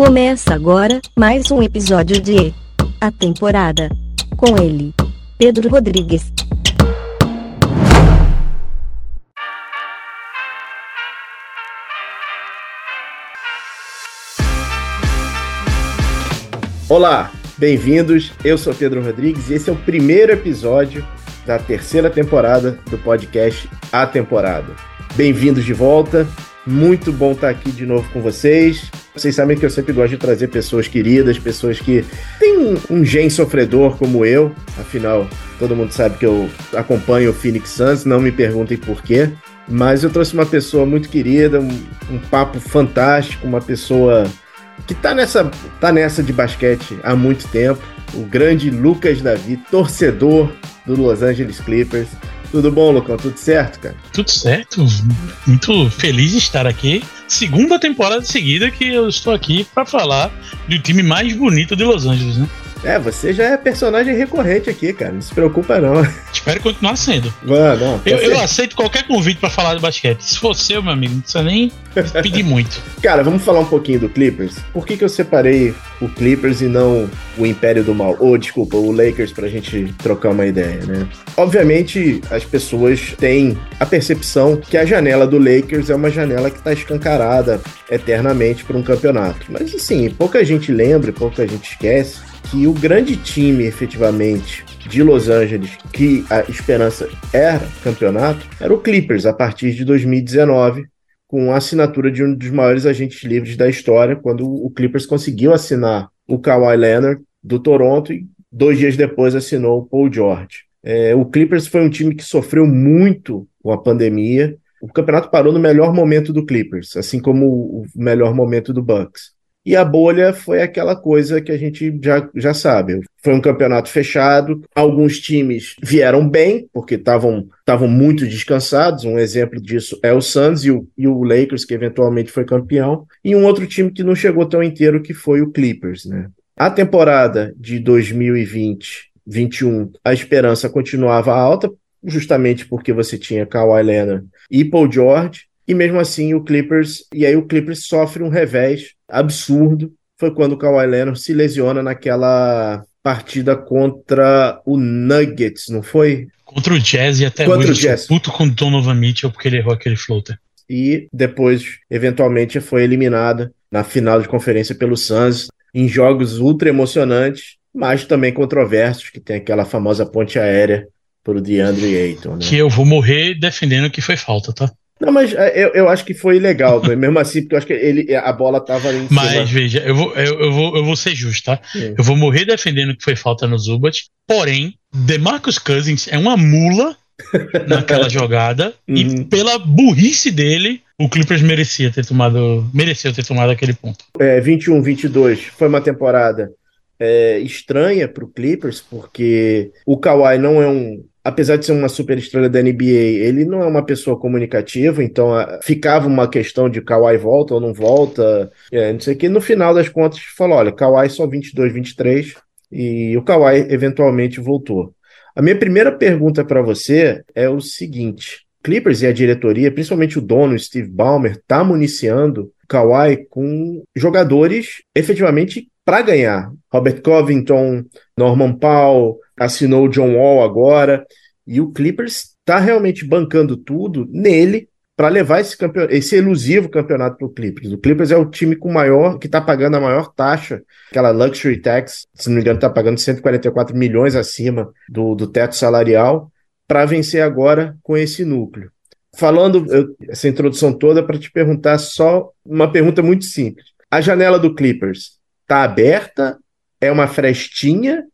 Começa agora mais um episódio de A Temporada. Com ele, Pedro Rodrigues. Olá, bem-vindos. Eu sou Pedro Rodrigues e esse é o primeiro episódio da terceira temporada do podcast A Temporada. Bem-vindos de volta. Muito bom estar aqui de novo com vocês. Vocês sabem que eu sempre gosto de trazer pessoas queridas, pessoas que têm um, um gen sofredor como eu. Afinal, todo mundo sabe que eu acompanho o Phoenix Suns, não me perguntem por quê. Mas eu trouxe uma pessoa muito querida, um, um papo fantástico, uma pessoa que tá nessa, tá nessa de basquete há muito tempo. O grande Lucas Davi, torcedor do Los Angeles Clippers. Tudo bom, Lucão? Tudo certo, cara? Tudo certo. Muito feliz de estar aqui. Segunda temporada seguida que eu estou aqui para falar do time mais bonito de Los Angeles, né? É, você já é personagem recorrente aqui, cara. Não se preocupa, não. Espero continuar sendo. Não, não. Eu, eu aceito qualquer convite para falar de basquete. Se for seu, meu amigo, não precisa nem pedir muito. Cara, vamos falar um pouquinho do Clippers. Por que, que eu separei o Clippers e não o Império do Mal? Ou, desculpa, o Lakers pra gente trocar uma ideia, né? Obviamente, as pessoas têm a percepção que a janela do Lakers é uma janela que tá escancarada eternamente para um campeonato. Mas, assim, pouca gente lembra, pouca gente esquece que o grande time, efetivamente, de Los Angeles, que a esperança era campeonato, era o Clippers, a partir de 2019, com a assinatura de um dos maiores agentes livres da história, quando o Clippers conseguiu assinar o Kawhi Leonard do Toronto e dois dias depois assinou o Paul George. É, o Clippers foi um time que sofreu muito com a pandemia. O campeonato parou no melhor momento do Clippers, assim como o melhor momento do Bucks. E a bolha foi aquela coisa que a gente já, já sabe. Foi um campeonato fechado. Alguns times vieram bem, porque estavam muito descansados. Um exemplo disso é o Suns e o, e o Lakers, que eventualmente foi campeão. E um outro time que não chegou tão inteiro, que foi o Clippers. Né? A temporada de 2020, 21, a esperança continuava alta, justamente porque você tinha Kawhi Leonard e Paul George. E mesmo assim o Clippers, e aí o Clippers sofre um revés absurdo. Foi quando o Kawhi Leonard se lesiona naquela partida contra o Nuggets, não foi? Contra o Jazz e até Contra hoje o Jazz. puto com o Donovan Mitchell porque ele errou aquele floater. E depois, eventualmente, foi eliminada na final de conferência pelo Suns, em jogos ultra emocionantes, mas também controversos, que tem aquela famosa ponte aérea pro DeAndre Ayton, né? Que eu vou morrer defendendo que foi falta, tá? Não, mas é, eu, eu acho que foi legal, mesmo assim, porque eu acho que ele, a bola tava ali em Mas cima. veja, eu vou, eu, eu vou, eu vou ser justo, tá? Eu vou morrer defendendo que foi falta no Zubat. Porém, DeMarcus Cousins é uma mula naquela jogada. Uhum. E pela burrice dele, o Clippers merecia ter tomado. Mereceu ter tomado aquele ponto. É, 21, 22 foi uma temporada é, estranha para o Clippers, porque o Kawhi não é um. Apesar de ser uma super estrela da NBA, ele não é uma pessoa comunicativa, então a- ficava uma questão de Kawhi volta ou não volta, é, não sei o que. No final das contas, falou: olha, Kawhi só 22, 23, e o Kawhi eventualmente voltou. A minha primeira pergunta para você é o seguinte: Clippers e a diretoria, principalmente o dono, Steve Ballmer, tá municiando Kawhi com jogadores efetivamente para ganhar. Robert Covington, Norman Powell, assinou o John Wall agora, e o Clippers está realmente bancando tudo nele para levar esse, campeon- esse elusivo campeonato para o Clippers. O Clippers é o time com maior que está pagando a maior taxa, aquela luxury tax, se não me engano, está pagando 144 milhões acima do, do teto salarial para vencer agora com esse núcleo. Falando eu- essa introdução toda para te perguntar só uma pergunta muito simples. A janela do Clippers tá aberta? É uma frestinha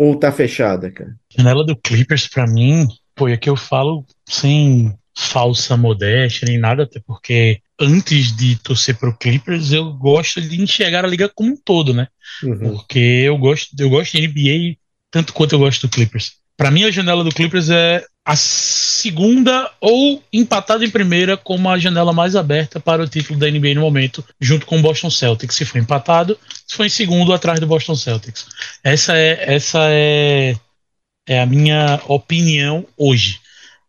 ou tá fechada, cara? Janela do Clippers, pra mim, pô, é que eu falo sem falsa modéstia nem nada, até porque antes de torcer pro Clippers, eu gosto de enxergar a liga como um todo, né? Uhum. Porque eu gosto, eu gosto de NBA tanto quanto eu gosto do Clippers. Pra mim, a janela do Clippers é a segunda ou empatada em primeira como a janela mais aberta para o título da NBA no momento, junto com o Boston Celtics. Se for empatado, se for em segundo, atrás do Boston Celtics. Essa é, essa é, é a minha opinião hoje.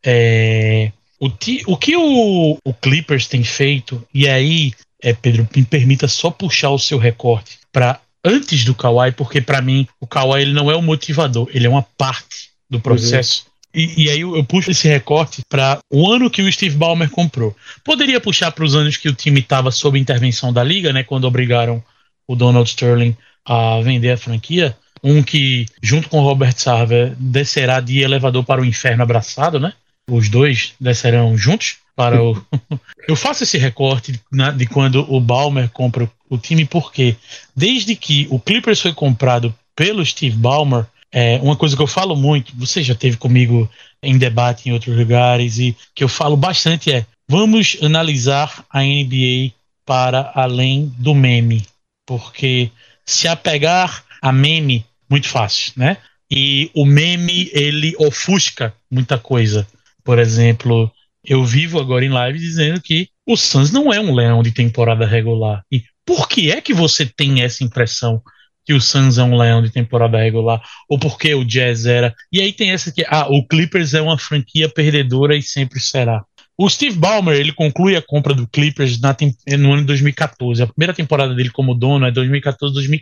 É, o, ti- o que o, o Clippers tem feito, e aí é, Pedro, me permita só puxar o seu recorte para antes do Kawhi, porque para mim o Kawhi ele não é o motivador, ele é uma parte do processo. Uhum. E, e, aí eu, eu, puxo esse recorte para o ano que o Steve Ballmer comprou. Poderia puxar para os anos que o time estava sob intervenção da liga, né, quando obrigaram o Donald Sterling a vender a franquia. Um que, junto com o Robert Sarver, descerá de elevador para o inferno abraçado, né? Os dois descerão juntos para o. eu faço esse recorte né, de quando o Balmer compra o time, porque desde que o Clippers foi comprado pelo Steve Ballmer, é, uma coisa que eu falo muito, você já teve comigo em debate em outros lugares, e que eu falo bastante é: vamos analisar a NBA para além do meme. Porque se apegar a meme, muito fácil, né? E o meme, ele ofusca muita coisa. Por exemplo, eu vivo agora em live dizendo que o Suns não é um leão de temporada regular. E por que é que você tem essa impressão que o Suns é um leão de temporada regular? Ou porque o Jazz era? E aí tem essa que, ah, o Clippers é uma franquia perdedora e sempre será. O Steve Ballmer, ele conclui a compra do Clippers na, no ano de 2014. A primeira temporada dele como dono é 2014-2015.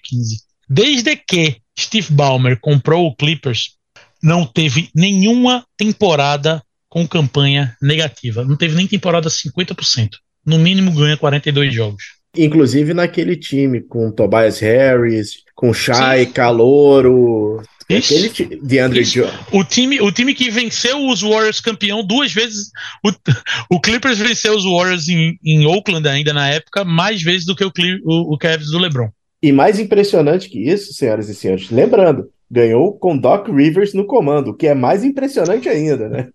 Desde que Steve Ballmer comprou o Clippers, não teve nenhuma temporada com campanha negativa. Não teve nem temporada 50%. No mínimo ganha 42 jogos. Inclusive naquele time com Tobias Harris, com Shai, Calouro, isso, Aquele DeAndre Jones. O time, o time que venceu os Warriors campeão duas vezes. O, o Clippers venceu os Warriors em, em Oakland ainda na época, mais vezes do que o, o, o Cavs do LeBron. E mais impressionante que isso, senhoras e senhores, lembrando, ganhou com Doc Rivers no comando, o que é mais impressionante ainda, né?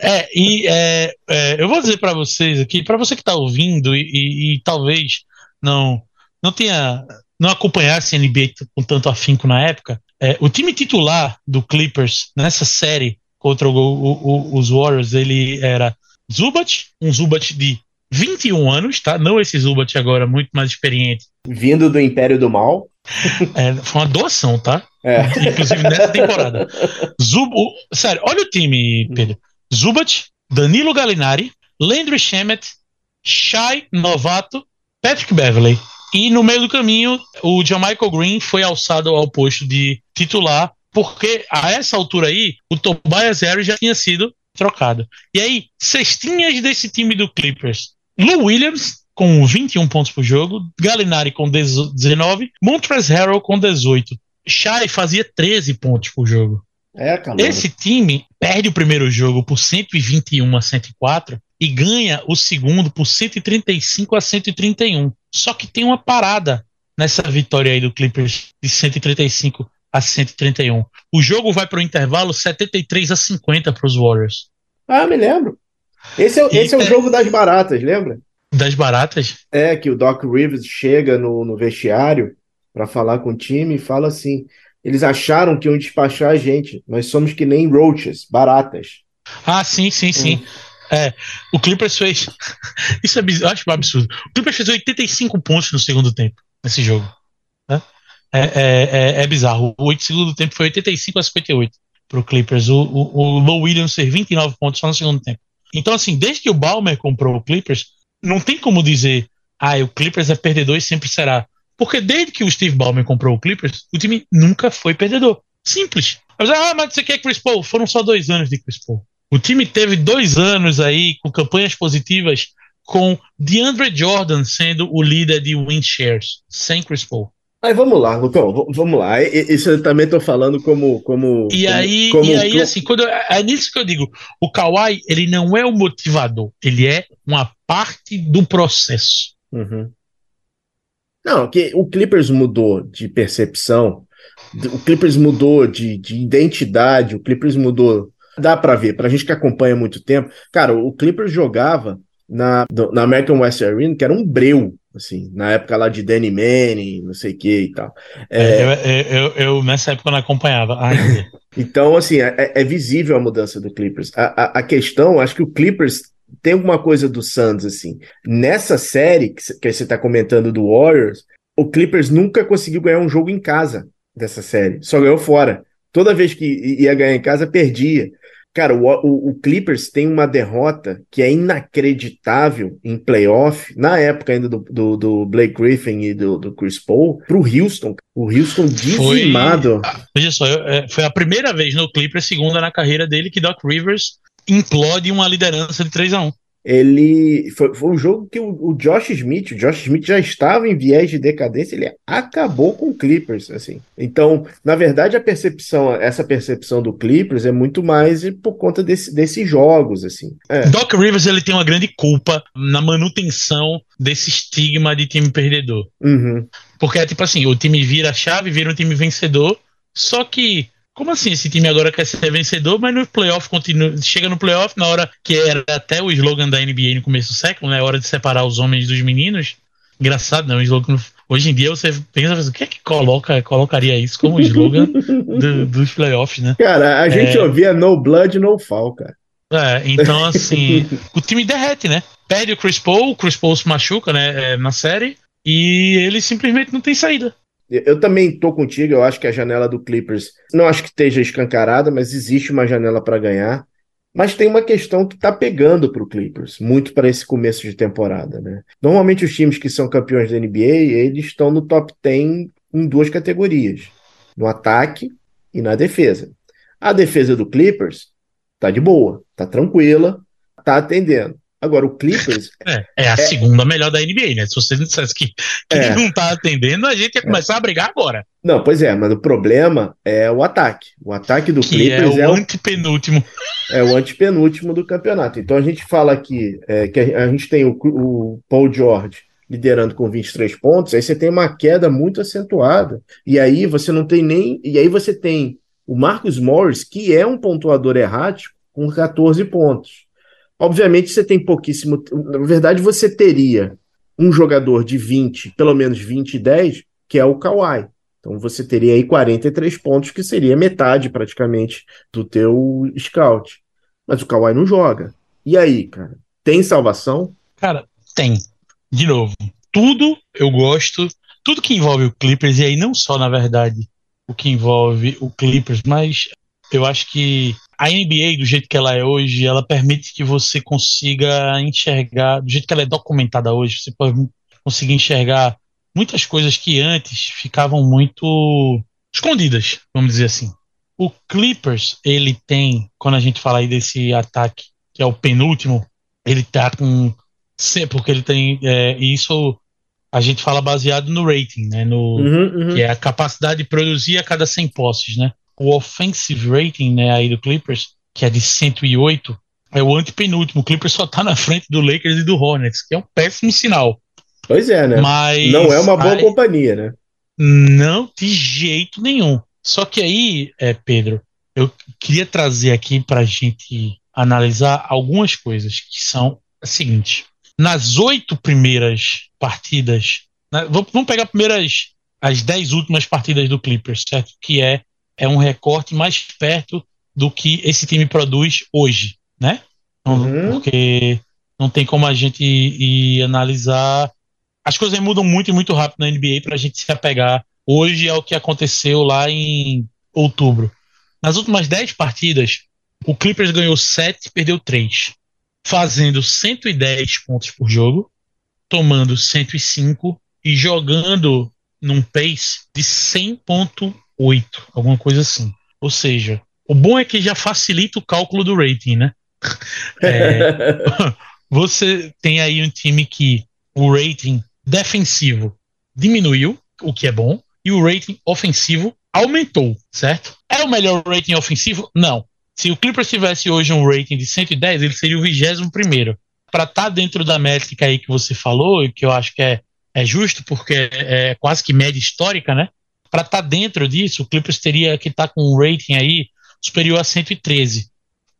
é, e é, é, eu vou dizer para vocês aqui, para você que está ouvindo e, e, e, talvez não não tenha não acompanhasse a NBA com tanto afinco na época, é, o time titular do Clippers nessa série contra o, o, os Warriors ele era Zubat, um Zubat de 21 anos, tá? Não esse Zubat agora, muito mais experiente. Vindo do Império do Mal. É, foi uma doação, tá? É. Inclusive nessa temporada. Zub, o, sério, olha o time, Pedro. Zubat, Danilo Gallinari, Landry Shamet, Shai Novato, Patrick Beverley. E no meio do caminho, o Michael Green foi alçado ao posto de titular, porque a essa altura aí, o Tobias Harris já tinha sido trocado. E aí, cestinhas desse time do Clippers. Lou Williams, com 21 pontos por jogo, Gallinari com 19, Montrezl Harrell com 18. Shai fazia 13 pontos por jogo. É, Esse time perde o primeiro jogo por 121 a 104 e ganha o segundo por 135 a 131. Só que tem uma parada nessa vitória aí do Clippers de 135 a 131. O jogo vai para o intervalo 73 a 50 para os Warriors. Ah, me lembro. Esse é, esse é o jogo das baratas, lembra? Das baratas? É, que o Doc Rivers chega no, no vestiário para falar com o time e fala assim: eles acharam que iam despachar a gente. Nós somos que nem roaches, baratas. Ah, sim, sim, sim. Hum. É, o Clippers fez. Isso é eu acho um absurdo. O Clippers fez 85 pontos no segundo tempo nesse jogo. Né? É, é, é, é, bizarro. O segundo tempo foi 85 a 58 para o Clippers. O, o, o Low Williams fez 29 pontos só no segundo tempo. Então, assim, desde que o Balmer comprou o Clippers, não tem como dizer, ah, o Clippers é perdedor e sempre será. Porque desde que o Steve Ballmer comprou o Clippers, o time nunca foi perdedor. Simples. Mas, ah, mas você quer Chris Paul? Foram só dois anos de Chris Paul. O time teve dois anos aí com campanhas positivas, com DeAndre Jordan sendo o líder de win shares, sem Chris Paul. Vamos lá, Lucão, vamos lá. Isso eu também tô falando como. como e aí, como, e aí assim, quando eu, é nisso que eu digo: o Kawhi, ele não é o motivador, ele é uma parte do processo. Uhum. Não, que o Clippers mudou de percepção, o Clippers mudou de, de identidade, o Clippers mudou. Dá para ver, pra gente que acompanha há muito tempo. Cara, o Clippers jogava na, na American West Arena, que era um breu, assim, na época lá de Danny Manning, não sei o que e tal. É, eu, eu, eu, nessa época não acompanhava. então, assim, é, é, visível a mudança do Clippers. A, a, a, questão, acho que o Clippers tem alguma coisa do Suns, assim. Nessa série que, que você está comentando do Warriors, o Clippers nunca conseguiu ganhar um jogo em casa dessa série. Só ganhou fora. Toda vez que ia ganhar em casa, perdia. Cara, o, o, o, Clippers tem uma derrota que é inacreditável em playoff, na época ainda do, do, do Blake Griffin e do, do, Chris Paul, pro Houston. O Houston dizimado. Foi, veja só, é, foi a primeira vez no Clippers, segunda na carreira dele, que Doc Rivers implode uma liderança de 3 a 1 ele foi, foi um jogo que o, o, Josh Smith, o Josh Smith já estava em viés de decadência, ele acabou com o Clippers, assim. Então, na verdade, a percepção, essa percepção do Clippers é muito mais por conta desse, desses jogos, assim. É. Doc Rivers ele tem uma grande culpa na manutenção desse estigma de time perdedor. Uhum. Porque é tipo assim, o time vira a chave, vira um time vencedor, só que como assim esse time agora quer ser vencedor, mas no playoff continua, chega no playoff na hora que era até o slogan da NBA no começo do século, né? Hora de separar os homens dos meninos. Engraçado, não, né, o slogan Hoje em dia você pensa, o que é que coloca, colocaria isso como slogan do, dos playoffs, né? Cara, a gente é... ouvia no blood, no fall, cara. É, então assim, o time derrete, né? Perde o Chris Paul, o Chris Paul se machuca, né, é, na série, e ele simplesmente não tem saída. Eu também estou contigo, eu acho que a janela do Clippers não acho que esteja escancarada, mas existe uma janela para ganhar. Mas tem uma questão que está pegando para o Clippers, muito para esse começo de temporada. Né? Normalmente os times que são campeões da NBA, eles estão no top 10 em duas categorias, no ataque e na defesa. A defesa do Clippers está de boa, está tranquila, está atendendo. Agora, o Clippers. É, é a é... segunda melhor da NBA, né? Se você não dissesse que, que é. não tá atendendo, a gente ia começar é. a brigar agora. Não, pois é, mas o problema é o ataque. O ataque do que Clippers é o é antepenúltimo. É o antepenúltimo do campeonato. Então a gente fala aqui é, que a, gente tem o, o Paul George liderando com 23 pontos, aí você tem uma queda muito acentuada. E aí você não tem nem. E aí você tem o Marcus Morris, que é um pontuador errático, com 14 pontos. Obviamente você tem pouquíssimo. Na verdade, você teria um jogador de 20, pelo menos 20 e 10, que é o Kawhi. Então você teria aí 43 pontos, que seria metade praticamente do teu scout. Mas o Kawhi não joga. E aí, cara? Tem salvação? Cara, tem. De novo, tudo eu gosto, tudo que envolve o Clippers, e aí não só, na verdade, o que envolve o Clippers, mas eu acho que a NBA, do jeito que ela é hoje, ela permite que você consiga enxergar, do jeito que ela é documentada hoje, você pode conseguir enxergar muitas coisas que antes ficavam muito escondidas, vamos dizer assim. O Clippers, ele tem, quando a gente fala aí desse ataque, que é o penúltimo, ele tá com. Porque ele tem. É, isso a gente fala baseado no rating, né? No, uhum, uhum. Que é a capacidade de produzir a cada 100 posses, né? O offensive rating né, aí do Clippers, que é de 108, é o antepenúltimo. O Clippers só tá na frente do Lakers e do Hornets, que é um péssimo sinal. Pois é, né? Mas não é uma boa aí, companhia, né? Não, de jeito nenhum. Só que aí, é, Pedro, eu queria trazer aqui para a gente analisar algumas coisas que são a seguinte: nas oito primeiras partidas, né, vamos pegar primeiras as dez últimas partidas do Clippers, certo? Que é é um recorte mais perto do que esse time produz hoje, né? Então, uhum. Porque não tem como a gente ir, ir, analisar. As coisas mudam muito e muito rápido na NBA para a gente se apegar hoje ao que aconteceu lá em outubro. Nas últimas 10 partidas, o Clippers ganhou 7 perdeu 3, fazendo 110 pontos por jogo, tomando 105 e jogando num pace de 100.1 8, alguma coisa assim. Ou seja, o bom é que já facilita o cálculo do rating, né? É, você tem aí um time que o rating defensivo diminuiu, o que é bom, e o rating ofensivo aumentou, certo? É o melhor rating ofensivo? Não. Se o Clippers tivesse hoje um rating de 110, ele seria o 21 primeiro. Para estar tá dentro da métrica aí que você falou, e que eu acho que é, é justo, porque é, quase que média histórica, né? para estar tá dentro disso, o Clippers teria que estar tá com um rating aí superior a 113.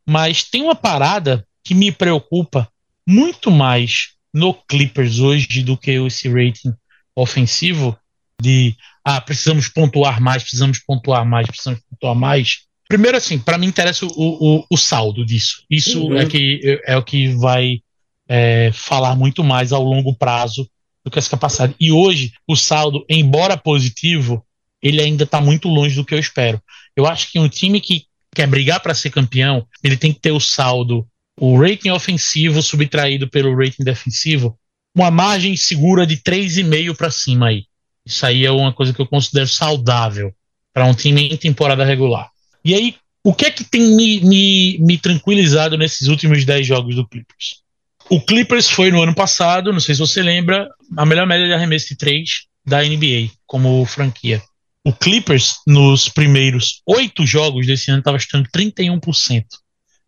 Mas tem uma parada que me preocupa muito mais no Clippers hoje do que esse rating ofensivo de ah, precisamos pontuar mais, precisamos pontuar mais, precisamos pontuar mais. Primeiro, assim, para mim interessa o, o, o, saldo disso. Isso uhum. é, que, é o que vai é, falar muito mais ao longo prazo do que essa capacidade. E hoje, o saldo, embora positivo, ele ainda está muito longe do que eu espero. Eu acho que um time que quer brigar para ser campeão, ele tem que ter o saldo, o rating ofensivo subtraído pelo rating defensivo, uma margem segura de 3,5 para cima aí. Isso aí é uma coisa que eu considero saudável para um time em temporada regular. E aí, o que é que tem me, me, me tranquilizado nesses últimos 10 jogos do Clippers? O Clippers foi no ano passado, não sei se você lembra, a melhor média de arremesso de 3 da NBA como franquia. O Clippers, nos primeiros oito jogos desse ano, estava chutando 31%.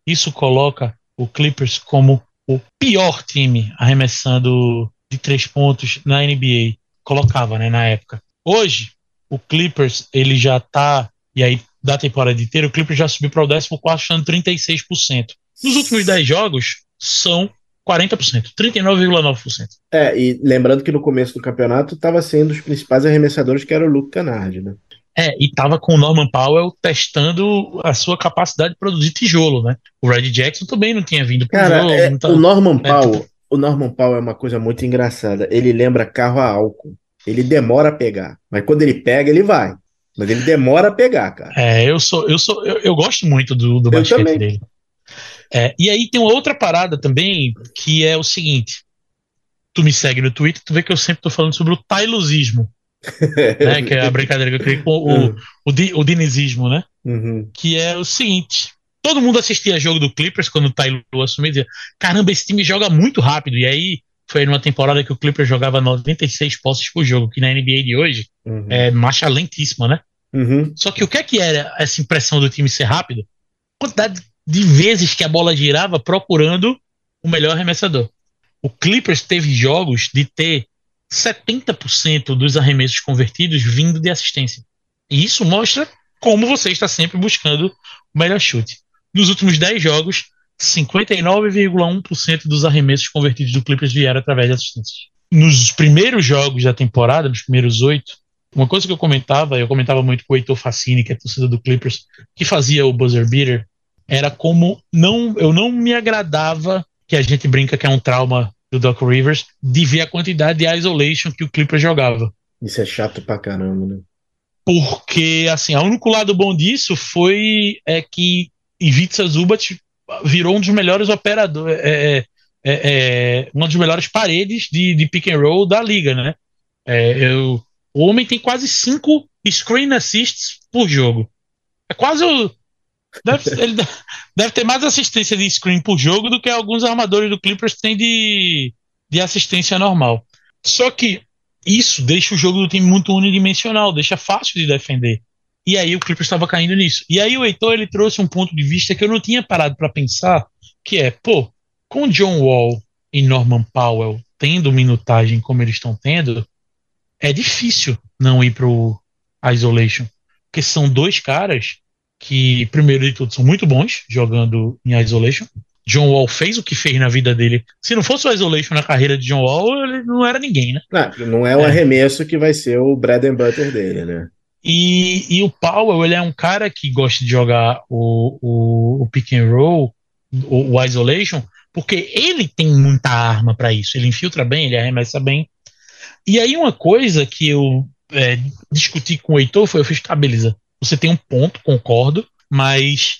Isso coloca o Clippers como o pior time arremessando de três pontos na NBA. Colocava, né, na época. Hoje, o Clippers, ele já tá, e aí da temporada inteira, o Clippers já subiu para o 14, chutando 36%. Nos últimos 10 jogos, são 40%, 39,9%. É, e lembrando que no começo do campeonato estava sendo os principais arremessadores, que era o Luke Canard, né? É, e tava com o Norman Powell testando a sua capacidade de produzir tijolo, né? O Red Jackson também não tinha vindo pro Cara, jogo. É, o Norman é, Powell, tipo... o Norman Powell é uma coisa muito engraçada. Ele lembra carro a álcool. Ele demora a pegar, mas quando ele pega, ele vai. Mas ele demora a pegar, cara. É, eu sou, eu sou, eu, eu gosto muito do, do basquete também. dele. É, e aí tem uma outra parada também, que é o seguinte: tu me segue no Twitter, tu vê que eu sempre tô falando sobre o tailosismo. né, que é a brincadeira que eu criei com o, o, o, o dinizismo, né? Uhum. Que é o seguinte: todo mundo assistia jogo do Clippers quando o Tyler assumiu e dizia: caramba, esse time joga muito rápido. E aí foi numa temporada que o Clippers jogava 96 posses por jogo, que na NBA de hoje uhum. é marcha lentíssima, né? Uhum. Só que o que é que era essa impressão do time ser rápido? Quantidade de vezes que a bola girava procurando o melhor arremessador. O Clippers teve jogos de ter 70% dos arremessos convertidos vindo de assistência. E isso mostra como você está sempre buscando o melhor chute. Nos últimos 10 jogos, 59,1% dos arremessos convertidos do Clippers vieram através de assistências. Nos primeiros jogos da temporada, nos primeiros oito, uma coisa que eu comentava, eu comentava muito com o Heitor Facini, que é torcedor do Clippers, que fazia o buzzer beater, era como não eu não me agradava que a gente brinca que é um trauma do Doc Rivers de ver a quantidade de isolation que o Clippers jogava. Isso é chato pra caramba, né? Porque, assim, o único lado bom disso foi é que Ivica Zubat virou um dos melhores operadores, é, é, é, é, uma das melhores paredes de, de pick and roll da liga, né? É, eu, o homem tem quase cinco screen assists por jogo. É quase o, Deve, ele deve ter mais assistência de screen por jogo do que alguns armadores do Clippers têm de, de assistência normal. Só que isso deixa o jogo do time muito unidimensional, deixa fácil de defender. E aí o Clippers estava caindo nisso. E aí o Heitor ele trouxe um ponto de vista que eu não tinha parado para pensar, que é, pô, com John Wall e Norman Powell tendo minutagem como eles estão tendo, é difícil não ir pro isolation, porque são dois caras que, primeiro de tudo, são muito bons jogando em Isolation. John Wall fez o que fez na vida dele. Se não fosse o Isolation na carreira de John Wall, ele não era ninguém, né? Não, não é o é. arremesso que vai ser o bread and butter dele, né? E, e o Powell, ele é um cara que gosta de jogar o, o, o pick and roll, o, o isolation, porque ele tem muita arma para isso. Ele infiltra bem, ele arremessa bem. E aí uma coisa que eu é, discuti com o Heitor foi, eu fiz, tá, beleza, você tem um ponto, concordo, mas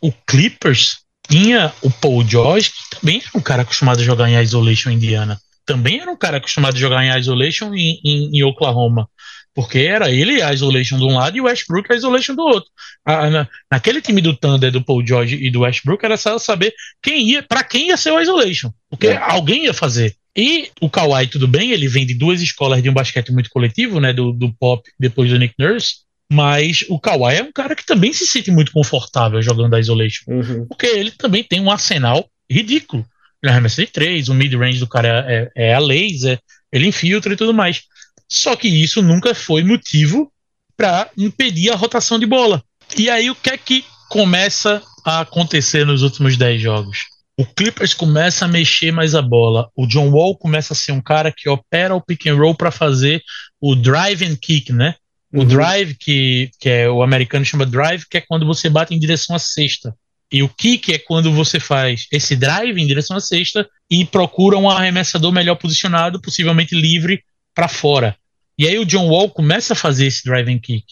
o Clippers tinha o Paul George, que também era um cara acostumado a jogar em Isolation Indiana. Também era um cara acostumado a jogar em Isolation em, em, em Oklahoma. Porque era ele a Isolation de um lado e o Westbrook a Isolation do outro. A, na, naquele time do Thunder, do Paul George e do Westbrook, era só saber quem ia, para quem ia ser o Isolation. Porque é. alguém ia fazer. E o Kawhi, tudo bem, ele vem de duas escolas de um basquete muito coletivo, né? Do, do Pop depois do Nick Nurse. Mas o Kawhi é um cara que também se sente muito confortável jogando a Isolation. Uhum. Porque ele também tem um arsenal ridículo. Ele arremessa de três, o mid-range do cara é, é, é, a laser, ele infiltra e tudo mais. Só que isso nunca foi motivo para impedir a rotação de bola. E aí o que é que começa a acontecer nos últimos 10 jogos? O Clippers começa a mexer mais a bola. O John Wall começa a ser um cara que opera o pick and roll para fazer o drive and kick, né? O uhum. drive, que, que é o americano chama drive, que é quando você bate em direção à cesta. E o kick é quando você faz esse drive em direção à cesta e procura um arremessador melhor posicionado, possivelmente livre, para fora. E aí o John Wall começa a fazer esse drive and kick.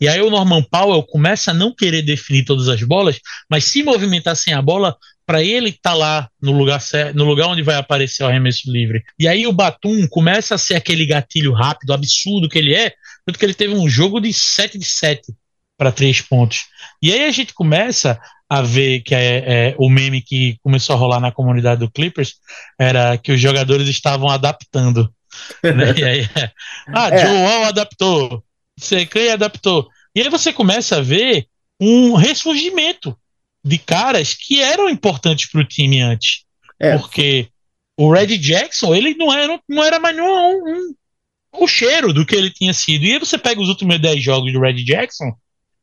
E aí o Norman Powell começa a não querer definir todas as bolas, mas se movimentar sem a bola para ele estar tá lá no lugar certo, no lugar onde vai aparecer o arremesso livre. E aí o Batum começa a ser aquele gatilho rápido, absurdo que ele é, tanto que ele teve um jogo de 7 de 7 para três pontos. E aí a gente começa a ver que é, é, o meme que começou a rolar na comunidade do Clippers era que os jogadores estavam adaptando. né? E aí, é, ah, é. João adaptou, Clay adaptou. E aí você começa a ver um ressurgimento de caras que eram importantes para o time antes. É. Porque o Red Jackson, ele não era, não era mais um, um, o cheiro do que ele tinha sido. E aí você pega os últimos 10 jogos do Red Jackson,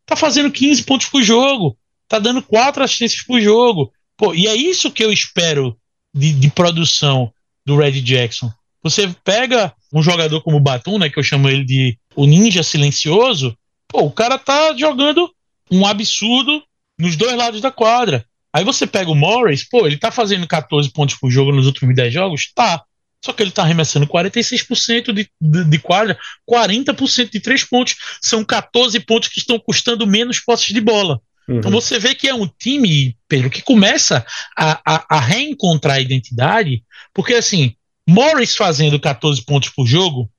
tá fazendo 15 pontos por jogo, tá dando 4 assistências por jogo. Pô, e é isso que eu espero de, de produção do Red Jackson. Você pega um jogador como o Batum, né, que eu chamo ele de o ninja silencioso, pô, o cara tá jogando um absurdo nos dois lados da quadra. Aí você pega o Morris, pô, ele tá fazendo 14 pontos por jogo nos últimos 10 jogos? Tá. Só que ele tá arremessando 46% de, de, de quadra, 40% de 3 pontos. São 14 pontos que estão custando menos posses de bola. Uhum. Então você vê que é um time, Pedro, que começa a, a, a reencontrar a identidade, porque assim, Morris fazendo 14 pontos por jogo,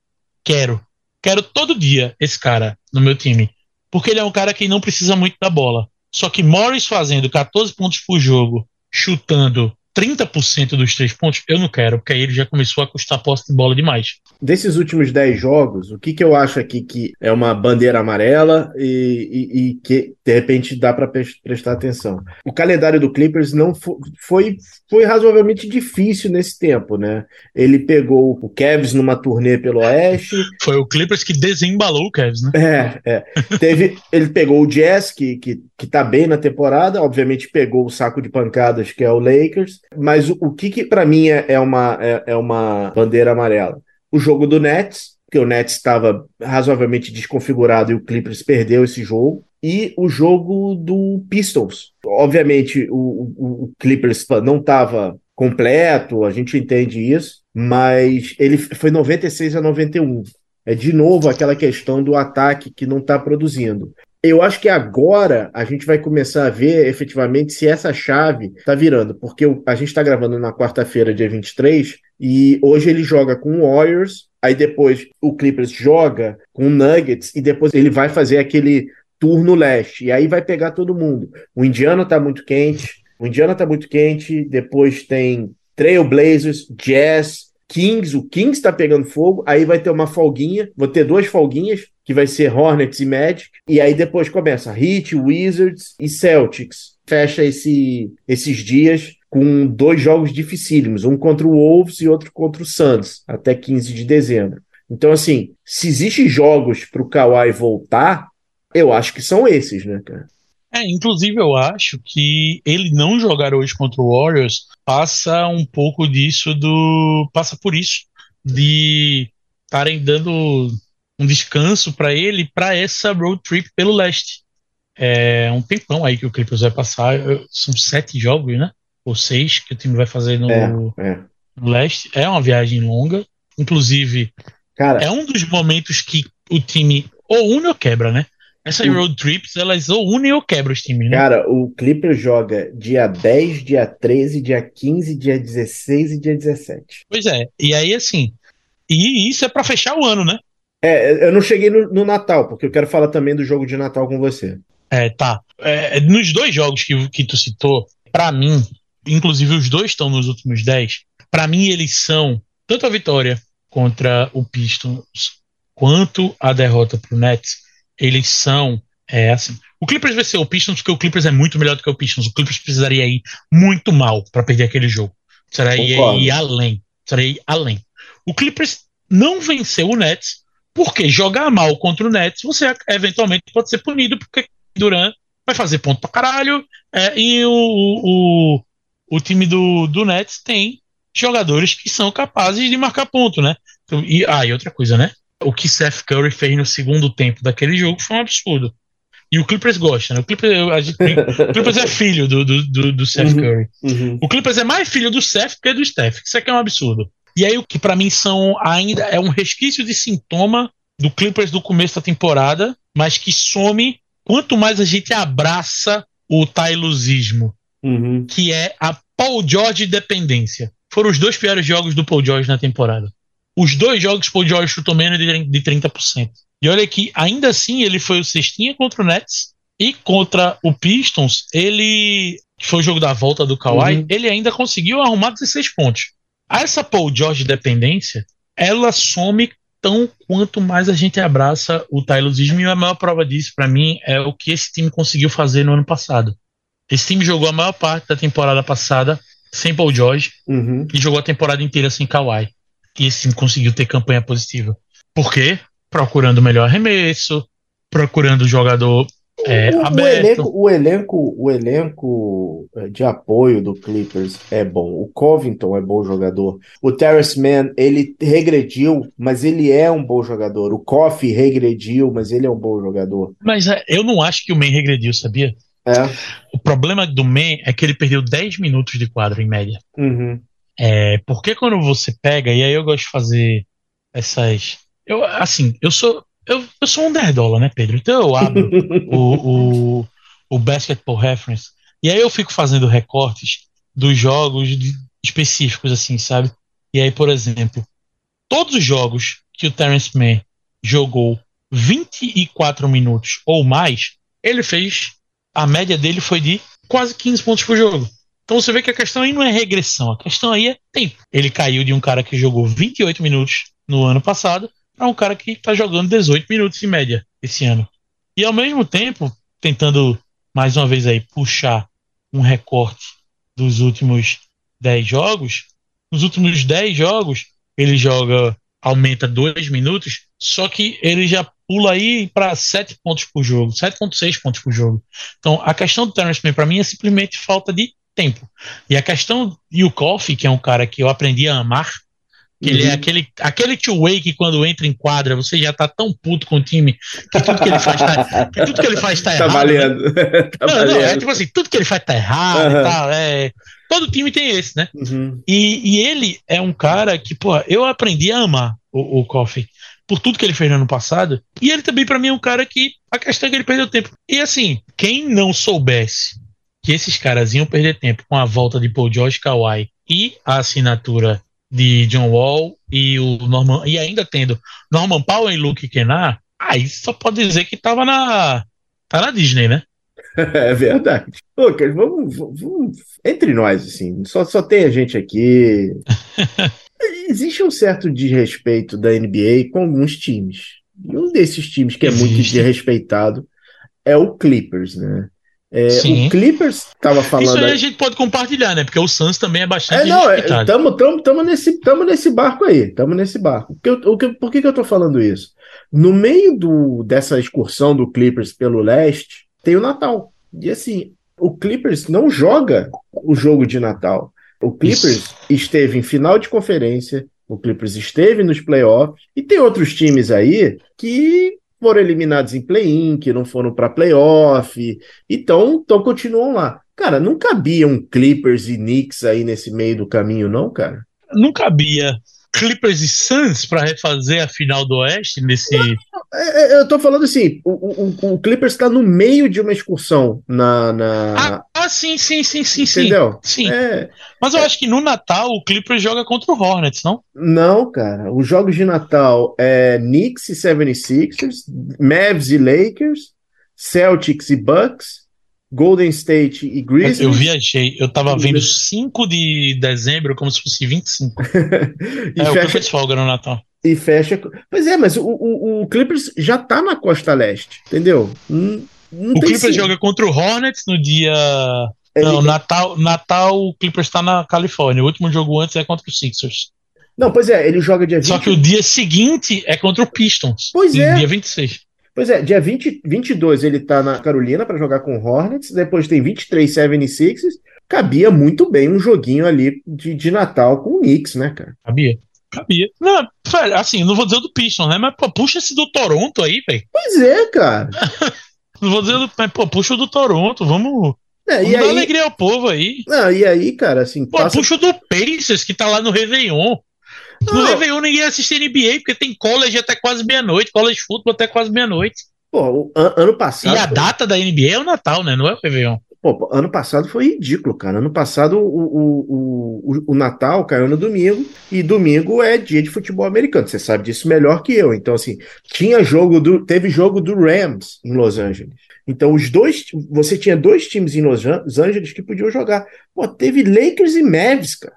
quero. Quero todo dia esse cara no meu time. Porque ele é um cara que não precisa muito da bola. Só que Morris fazendo 14 pontos por jogo, chutando 30% dos três pontos, eu não quero, porque aí ele já começou a custar posse de bola demais. Desses últimos 10 jogos, o que, que eu acho aqui que é uma bandeira amarela e, e, e que de repente dá para prestar atenção? O calendário do Clippers não foi, foi razoavelmente difícil nesse tempo, né? Ele pegou o Cavs numa turnê pelo Oeste. Foi o Clippers que desembalou o Cavs, né? É, é. Teve, ele pegou o Jazz, que, que, que tá bem na temporada, obviamente pegou o saco de pancadas, que é o Lakers mas o, o que, que para mim é, é uma, é, é, uma bandeira amarela? O jogo do Nets, que o Nets estava razoavelmente desconfigurado e o Clippers perdeu esse jogo. E o jogo do Pistols. Obviamente, o, o, o Clippers não estava completo, a gente entende isso, mas ele foi 96 a 91. É de novo aquela questão do ataque que não está produzindo eu acho que agora a gente vai começar a ver efetivamente se essa chave está virando, porque a gente está gravando na quarta-feira, dia 23, e hoje ele joga com o Warriors, aí depois o Clippers joga com o Nuggets, e depois ele vai fazer aquele turno leste, e aí vai pegar todo mundo. O Indiana está muito quente, o Indiana está muito quente, depois tem Trailblazers, Jazz, Kings, o Kings está pegando fogo, aí vai ter uma folguinha, vou ter duas folguinhas, que vai ser Hornets e Magic, e aí depois começa Heat, Wizards e Celtics. Fecha esse, esses dias com dois jogos dificílimos, um contra o Wolves e outro contra o Suns, até 15 de dezembro. Então, assim, se existem jogos para o Kawhi voltar, eu acho que são esses, né, cara? É, inclusive eu acho que ele não jogar hoje contra o Warriors passa um pouco disso do. passa por isso, de estarem dando um descanso para ele para essa road trip pelo leste. É um tempão aí que o Clippers vai passar. São sete jogos, né? Ou seis que o time vai fazer no, é, é. no leste. É uma viagem longa. Inclusive, Cara, é um dos momentos que o time ou une ou quebra, né? Essas o... road trips, elas ou unem ou quebram os times, né? Cara, o Clippers joga dia 10, dia 13, dia 15, dia 16 e dia 17. Pois é. E aí, assim, e isso é para fechar o ano, né? É, eu não cheguei no, no, Natal, porque eu quero falar também do jogo de Natal com você. É, tá. É, nos dois jogos que, que tu citou, para mim, inclusive os dois estão nos últimos 10, para mim eles são tanto a vitória contra o Pistons quanto a derrota pro Nets, eles são é assim. O Clippers ser o Pistons porque o Clippers é muito melhor do que o Pistons. O Clippers precisaria ir muito mal para perder aquele jogo. Precisaria ir além. Precisaria ir além. O Clippers não venceu o Nets porque jogar mal contra o Nets, você eventualmente pode ser punido, porque Duran vai fazer ponto pra caralho, é, e o, o, o time do, do Nets tem jogadores que são capazes de marcar ponto, né? Então, e, ah, e outra coisa, né? O que Seth Curry fez no segundo tempo daquele jogo foi um absurdo. E o Clippers gosta, né? O Clippers, gente, o Clippers é filho do, do, do, do Seth uhum, Curry. Uhum. O Clippers é mais filho do Seth que do Steph. Isso aqui é um absurdo. E aí o que para mim são ainda é um resquício de sintoma do Clippers do começo da temporada, mas que some quanto mais a gente abraça o tailuzismo, Uhum. que é a Paul George dependência. Foram os dois piores jogos do Paul George na temporada. Os dois jogos Paul George chutou menos de de 30%. E olha que ainda assim ele foi o cestinha contra o Nets e contra o Pistons, ele que foi o jogo da volta do Kawhi, Uhum. ele ainda conseguiu arrumar 16 pontos. Essa Paul George dependência, ela some tão quanto mais a gente abraça o tailuzismo e a maior prova disso para mim é o que esse time conseguiu fazer no ano passado. Esse time jogou a maior parte da temporada passada sem Paul George Uhum. e jogou a temporada inteira sem Kawhi. E esse time conseguiu ter campanha positiva. Por quê? Procurando o melhor arremesso, procurando o jogador é, o, o elenco, o elenco, o elenco eh, de apoio do Clippers é bom. O Covington é bom jogador. O Terrence Mann, ele regrediu, mas ele é um bom jogador. O Coffee regrediu, mas ele é um bom jogador. Mas é, eu não acho que o Man regrediu, sabia? É. O problema do Man é que ele perdeu 10 minutos de quadro em média. Uhum. É, porque quando você pega, e aí eu gosto de fazer essas. Eu, assim, eu sou. Eu, eu sou um nerdola, né, Pedro? Então eu abro o, o, o Basketball Reference e aí eu fico fazendo recortes dos jogos de- específicos, assim, sabe? E aí, por exemplo, todos os jogos que o Terrence Mann jogou 24 minutos ou mais, ele fez. A média dele foi de quase 15 pontos por jogo. Então você vê que a questão aí não é regressão, a questão aí é tempo. Ele caiu de um cara que jogou 28 minutos no ano passado para um cara que está jogando 18 minutos em média esse ano. E ao mesmo tempo, tentando mais uma vez aí puxar um recorte dos últimos 10 jogos, nos últimos 10 jogos ele joga, aumenta 2 minutos, só que ele já pula aí para 7 pontos por jogo, 7.6 pontos por jogo. Então a questão do Terrence Mann para mim é simplesmente falta de tempo. E a questão e o Coffee, que é um cara que eu aprendi a amar, que ele é Uhum. aquele, aquele two-way que quando entra em quadra você já tá tão puto com o time que tudo que ele faz tá, que tudo que ele faz tá, Tá errado. né? valendo. tá Não, não, é valendo. tipo assim, tudo que ele faz tá errado e Aham. tal. É, todo time tem esse, né? Uhum. E, e ele é um cara que, pô, eu aprendi a amar o, o Coffee por tudo que ele fez no ano passado. E ele também, pra mim, é um cara que a questão é que ele perdeu tempo. E assim, quem não soubesse que esses caras iam perder tempo com a volta de Paul George Kawhi e a assinatura de John Wall e o Norman e ainda tendo Norman Powell e Luke Kennard, aí só pode dizer que tava na tá na Disney, né? É verdade. Cara, vamos, vamos- Entre nós, assim, só, só tem a gente aqui. Existe um certo desrespeito da NBA com alguns times. E um desses times que é muito Existe. desrespeitado é o Clippers, né? É, o Clippers estava Isso falando. aí a gente pode compartilhar, né? Porque o Suns também é bastante É, não, estamos tamo, tamo nesse, tamo nesse barco aí, estamos nesse barco. Porque eu- o que- por que, que eu estou falando isso? No meio do, dessa excursão do Clippers pelo leste, tem o Natal. E assim, o Clippers não joga o jogo de Natal. O Clippers esteve em final de conferência, o Clippers esteve nos playoffs, e tem outros times aí que foram eliminados em play-in, que não foram para playoff, então, então continuam lá. Cara, não cabia um Clippers e Knicks aí nesse meio do caminho, não, cara? Não cabia Clippers e Suns pra refazer a final do Oeste nesse. É, é, eu tô falando assim, o, o, o Clippers está no meio de uma excursão na. na- Ah, ah, sim, sim, sim, sim, sim. entendeu? Sim. É, Mas eu acho que no Natal o Clippers joga contra o Hornets, não? não, cara. Os jogos de Natal é Knicks e 76ers, Mavs e Lakers, Celtics e Bucks, Golden State e Grizzlies. Eu viajei, eu tava vendo Grizzlies. 5 de dezembro como se fosse 25. e, É, o fecha, Clippers folga no Natal. e fecha. Pois é, mas o, o, o Clippers já tá na costa leste, entendeu? Não, não O Clippers sim- joga contra o Hornets no dia. Ele- Não, Natal, Natal o Clippers tá na Califórnia. O último jogo antes é contra o Sixers. Não, pois é, ele joga dia 20. Só que o dia seguinte é contra o Pistons. Pois é. Dia 26. Pois é, dia 20, 22 ele tá na Carolina para jogar com o Hornets, depois tem 23 76ers. Cabia muito bem um joguinho ali de, de Natal com o Knicks, né, cara? Cabia? Cabia. Não, velho, assim, não vou dizer o do Pistons, né? Mas, pô, puxa esse do Toronto aí, velho. Pois é, cara. Não vou dizer do. Mas, pô, puxa o do Toronto. Vamos, É, vamos dar aí, alegria ao povo aí. não, e aí, cara, assim, Pô, passa- puxa o do Pacers, que tá lá no Réveillon. No Réveillon ninguém assiste NBA, porque tem college até quase meia-noite, college football até quase meia-noite. Pô, an ano passado. E a data da NBA é o Natal, né? Não é o Réveillon. Pô, ano passado foi ridículo, cara. Ano passado o, o, o, o, Natal caiu no domingo e domingo é dia de futebol americano. Você sabe disso melhor que eu. Então, assim, tinha jogo do. Teve jogo do Rams em Los Angeles. Então, os dois. Você tinha dois times em Los Angeles que podiam jogar. Pô, teve Lakers e Mavs, cara.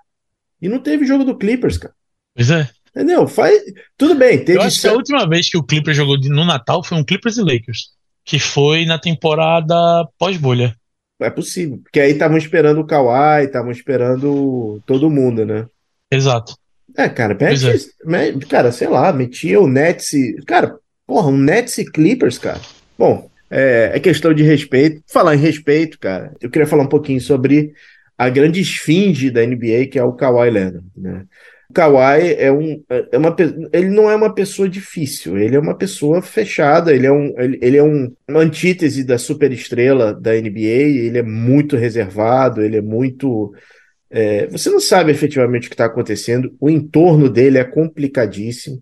E não teve jogo do Clippers, cara. Pois é. Entendeu? Faz... Tudo bem. Teve eu acho que a última vez que o Clippers jogou no Natal foi um Clippers e Lakers. Que foi na temporada pós-bolha. É possível. Porque aí estavam esperando o Kawhi, estavam esperando todo mundo, né? Exato. É, cara, mete, é. cara, sei lá, metia o Nets. Cara, porra, um Nets e Clippers, cara. Bom, é, é, questão de respeito. Falar em respeito, cara, eu queria falar um pouquinho sobre a grande esfinge da NBA, que é o Kawhi Leonard, né? O Kawhi é, um, é uma, ele não é uma pessoa difícil, ele é uma pessoa fechada, ele é, um, ele, ele é um, uma antítese da superestrela da NBA, ele é muito reservado, ele é muito. É, você não sabe efetivamente o que está acontecendo, o entorno dele é complicadíssimo.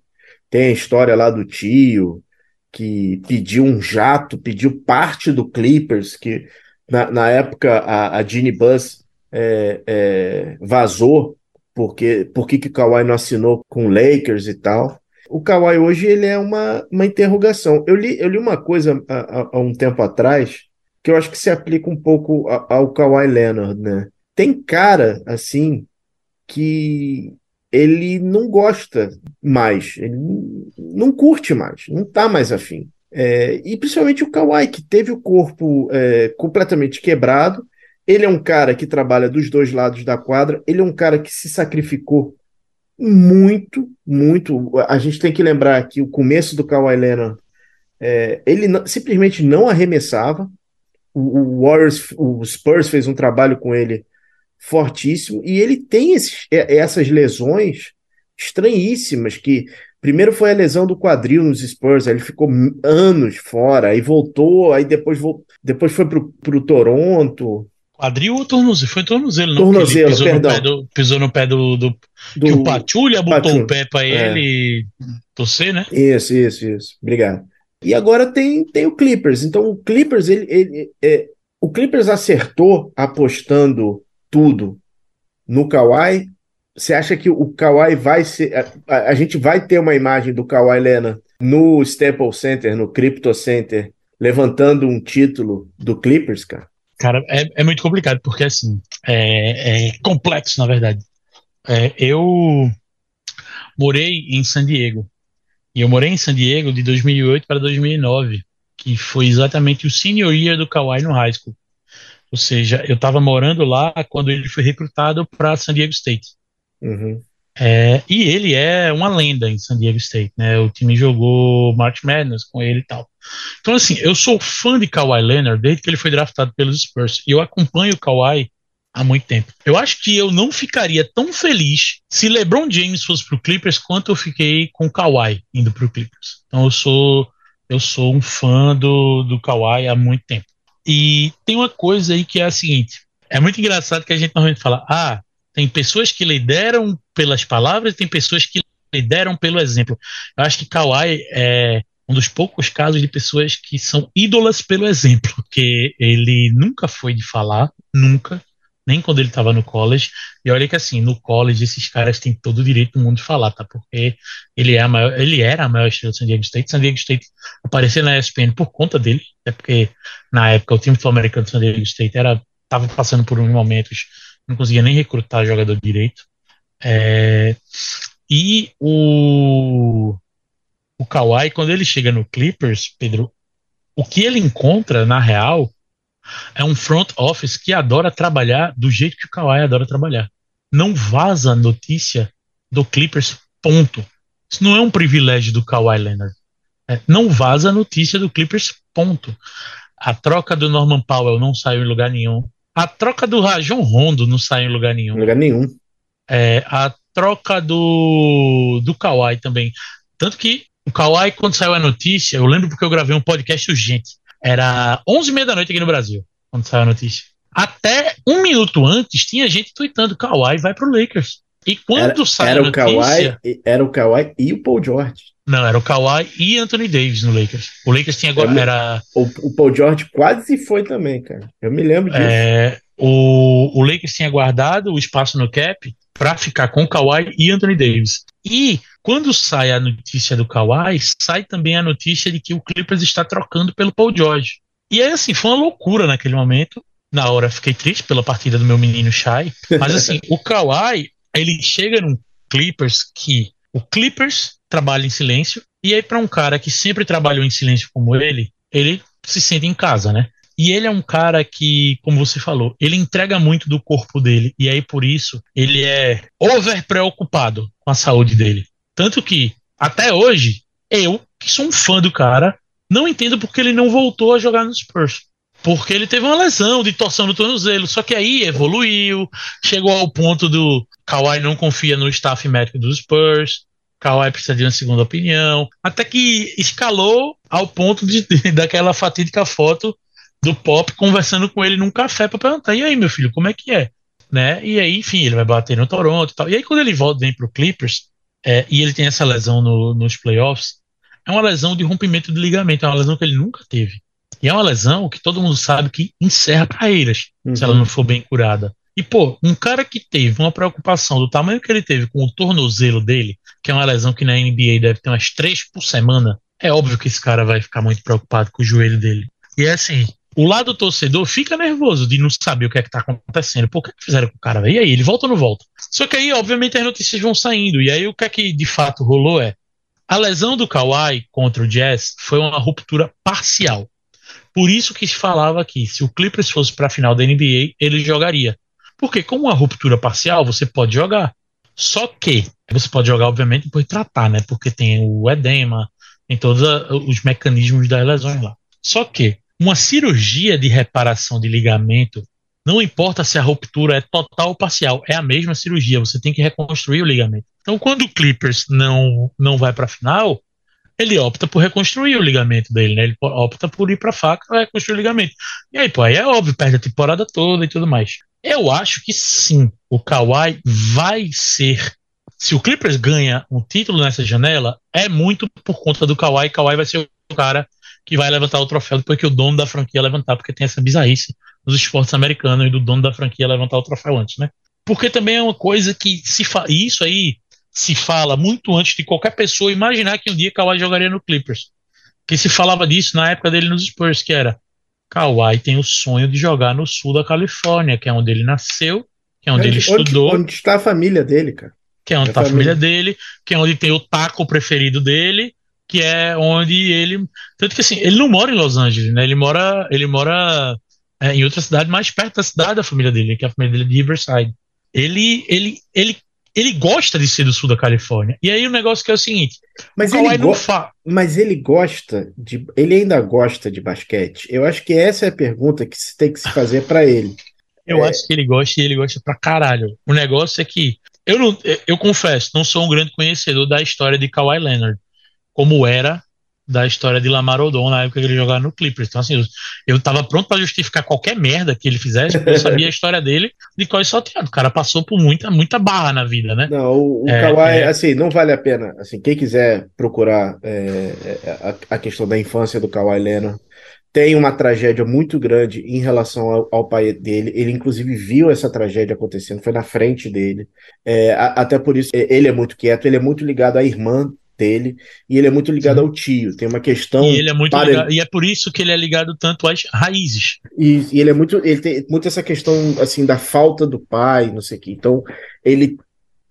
Tem a história lá do tio, que pediu um jato, pediu parte do Clippers, que na, na época a, a Ginny Buzz é, é, vazou porque por que o Kawhi não assinou com o Lakers e tal. O Kawhi hoje ele é uma, uma interrogação. Eu li, eu li uma coisa há, um tempo atrás que eu acho que se aplica um pouco ao Kawhi Leonard, né? Tem cara assim que ele não gosta mais, ele não curte mais, não está mais afim. É, e principalmente o Kawhi, que teve o corpo é, completamente quebrado, ele é um cara que trabalha dos dois lados da quadra, ele é um cara que se sacrificou muito, muito. A gente tem que lembrar que o começo do Kawhi Leonard, é, ele não, simplesmente não arremessava. O, o, Warriors, o Spurs fez um trabalho com ele fortíssimo e ele tem esses, essas lesões estranhíssimas que primeiro foi a lesão do quadril nos Spurs, ele ficou anos fora, aí voltou, aí depois, depois foi para o Toronto, Quadril ou tornozelo? Foi tornozelo, não? Tornozelo, pisou perdão. No do, pisou no pé do. do, do que o Patulha botou o pé para é. ele torcer, né? Isso, isso, isso. Obrigado. E agora tem, tem o Clippers. Então o Clippers, ele, ele é, o Clippers acertou apostando tudo no Kawhi. Você acha que o Kawhi vai ser. A, a gente vai ter uma imagem do Kawhi Lena no Staples Center, no Crypto Center, levantando um título do Clippers, cara? Cara, é, é muito complicado, porque assim, é, é complexo, na verdade. É, eu morei em San Diego. E eu morei em San Diego de 2008 para 2009, que foi exatamente o senior year do Kawhi no high school. Ou seja, eu estava morando lá quando ele foi recrutado para San Diego State. Uhum. É, e ele é uma lenda em San Diego State, né? O time jogou March Madness com ele e tal. Então, assim, eu sou fã de Kawhi Leonard desde que ele foi draftado pelos Spurs. E eu acompanho o Kawhi há muito tempo. Eu acho que eu não ficaria tão feliz se LeBron James fosse pro Clippers quanto eu fiquei com o Kawhi indo pro Clippers. Então, eu sou eu sou um fã do, do Kawhi há muito tempo. E tem uma coisa aí que é a seguinte: é muito engraçado que a gente normalmente fala, ah, tem pessoas que lideram pelas palavras e tem pessoas que lideram pelo exemplo. Eu acho que Kawhi é um dos poucos casos de pessoas que são ídolas pelo exemplo, porque ele nunca foi de falar, nunca, nem quando ele estava no college. E olha que assim, no college esses caras têm todo o direito do mundo de falar, tá? Porque ele, é maior, ele era a maior estrela do San Diego State. San Diego State apareceu na ESPN por conta dele, até porque na época o time sul-americano do San Diego State era estava passando por uns momentos não conseguia nem recrutar jogador direito. É, e o, o Kawhi, quando ele chega no Clippers, Pedro, o que ele encontra, na real, é um front office que adora trabalhar do jeito que o Kawhi adora trabalhar. Não vaza notícia do Clippers, ponto. Isso não é um privilégio do Kawhi Leonard. É, não vaza notícia do Clippers, ponto. A troca do Norman Powell não saiu em lugar nenhum. A troca do Rajon Rondo não sai em lugar nenhum. Em lugar nenhum. É, a troca do, do Kawhi também. Tanto que o Kawhi, quando saiu a notícia, eu lembro porque eu gravei um podcast urgente. Era 11h30 da noite aqui no Brasil, quando saiu a notícia. Até um minuto antes, tinha gente tweetando: Kawhi vai pro Lakers. E quando Era, sai era a o notícia... Kawhi, era o Kawhi e o Paul George. Não, era o Kawhi e Anthony Davis no Lakers. O Lakers tinha agora... Era, O, o Paul George quase foi também, cara. Eu me lembro disso. é, o, o Lakers tinha guardado o espaço no cap para ficar com o Kawhi e Anthony Davis. E quando sai a notícia do Kawhi, sai também a notícia de que o Clippers está trocando pelo Paul George. E aí, assim, foi uma loucura naquele momento. Na hora fiquei triste pela partida do meu menino Shai. Mas, assim, o Kawhi, ele chega num Clippers que o Clippers trabalha em silêncio. E aí, para um cara que sempre trabalhou em silêncio como ele, ele se sente em casa, né? E ele é um cara que, como você falou, ele entrega muito do corpo dele. E aí, por isso, ele é over preocupado com a saúde dele. Tanto que, até hoje, eu, que sou um fã do cara, não entendo porque ele não voltou a jogar no Spurs. Porque ele teve uma lesão de torção no tornozelo. Só que aí evoluiu, chegou ao ponto do Kawhi não confia no staff médico dos Spurs. Kawhi precisa de uma segunda opinião. Até que escalou ao ponto de, de- daquela fatídica foto do Pop conversando com ele num café para perguntar: e aí, meu filho, como é que é? Né? E aí, enfim, ele vai bater no Toronto e tal. E aí, quando ele volta vem pro Clippers, é, e ele tem essa lesão no- nos playoffs, é uma lesão de rompimento de ligamento, é uma lesão que ele nunca teve. E é uma lesão que todo mundo sabe que encerra carreiras, se ela Uhum. não for bem curada. E, pô, um cara que teve uma preocupação do tamanho que ele teve com o tornozelo dele, que é uma lesão que na NBA deve ter umas três por semana, é óbvio que esse cara vai ficar muito preocupado com o joelho dele. E é assim, o lado torcedor fica nervoso de não saber o que é que tá acontecendo. O que fizeram com o cara? E aí, ele volta ou não volta? Só que aí, obviamente, as notícias vão saindo. E aí, o que é que de fato rolou é a lesão do Kawhi contra o Jazz foi uma ruptura parcial. Por isso que se falava que se o Clippers fosse para a final da NBA, ele jogaria. Porque com uma ruptura parcial, você pode jogar. Só que você pode jogar, obviamente, depois de tratar, né? Porque tem o edema, tem todos a- os mecanismos das lesões lá. Só que uma cirurgia de reparação de ligamento, não importa se a ruptura é total ou parcial, é a mesma cirurgia, você tem que reconstruir o ligamento. Então, quando o Clippers não, não vai para a final, ele opta por reconstruir o ligamento dele, né? Ele opta por ir pra faca e reconstruir o ligamento. E aí, pô, aí é óbvio, perde a temporada toda e tudo mais. Eu acho que sim, o Kawhi vai ser. Se o Clippers ganha um título nessa janela, é muito por conta do Kawhi. Kawhi vai ser o cara que vai levantar o troféu depois que o dono da franquia levantar, porque tem essa bizarrice nos esportes americanos e do dono da franquia levantar o troféu antes, né? Porque também é uma coisa que se fa... isso aí se fala muito antes de qualquer pessoa imaginar que um dia Kawhi jogaria no Clippers. Que se falava disso na época dele nos Spurs, que era Kawhi tem o sonho de jogar no sul da Califórnia, que é onde ele nasceu, que é onde ele estudou, Onde, onde está a família dele, cara? que é onde está a família. família dele, que é onde tem o taco preferido dele, que é onde ele. Tanto que assim, ele não mora em Los Angeles, né? Ele mora, ele mora é, em outra cidade mais perto da cidade da família dele, que é a família dele de Riverside. Ele, ele, ele, ele gosta de ser do sul da Califórnia. E aí o negócio que é o seguinte: Mas o ele, go- fa... mas ele gosta de. Ele ainda gosta de basquete. Eu acho que essa é a pergunta que se tem que se fazer para ele. Eu É. acho que ele gosta e ele gosta pra caralho. O negócio é que eu não, eu confesso, não sou um grande conhecedor da história de Kawhi Leonard, como era da história de Lamar Odom na época que ele jogava no Clippers. Então, assim, eu, eu tava pronto pra justificar qualquer merda que ele fizesse, porque eu sabia a história dele de qual salteado. O cara passou por muita, muita barra na vida, né? Não, o, o É, Kawhi, é. assim, não vale a pena. Assim, quem quiser procurar é, é, a, a questão da infância do Kawhi Leonard, tem uma tragédia muito grande em relação ao, ao pai dele. Ele, inclusive, viu essa tragédia acontecendo, foi na frente dele. É, a- até por isso, é, ele é muito quieto, ele é muito ligado à irmã dele e ele é muito ligado Sim. ao tio. Tem uma questão. E ele é muito para- ligado, e é por isso que ele é ligado tanto às raízes. E, e ele é muito, ele tem muito essa questão assim da falta do pai, não sei o quê. Então, ele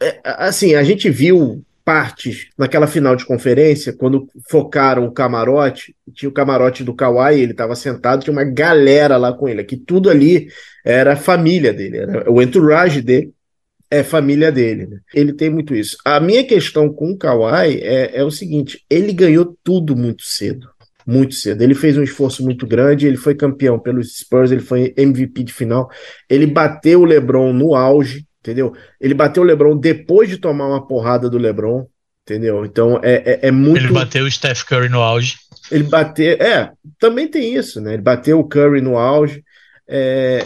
é, assim, a gente viu partes naquela final de conferência quando focaram o camarote, tinha o camarote do Kawhi, ele estava sentado, tinha uma galera lá com ele, que tudo ali era a família dele, era o entourage dele é família dele. né? Ele tem muito isso. A minha questão com o Kawhi é, é o seguinte: ele ganhou tudo muito cedo. Muito cedo. Ele fez um esforço muito grande, ele foi campeão pelos Spurs, ele foi MVP de final. Ele bateu o LeBron no auge, entendeu? Ele bateu o LeBron depois de tomar uma porrada do LeBron, entendeu? Então é, é, é muito. Ele bateu o Steph Curry no auge. Ele bateu. É, também tem isso, né? Ele bateu o Curry no auge. É,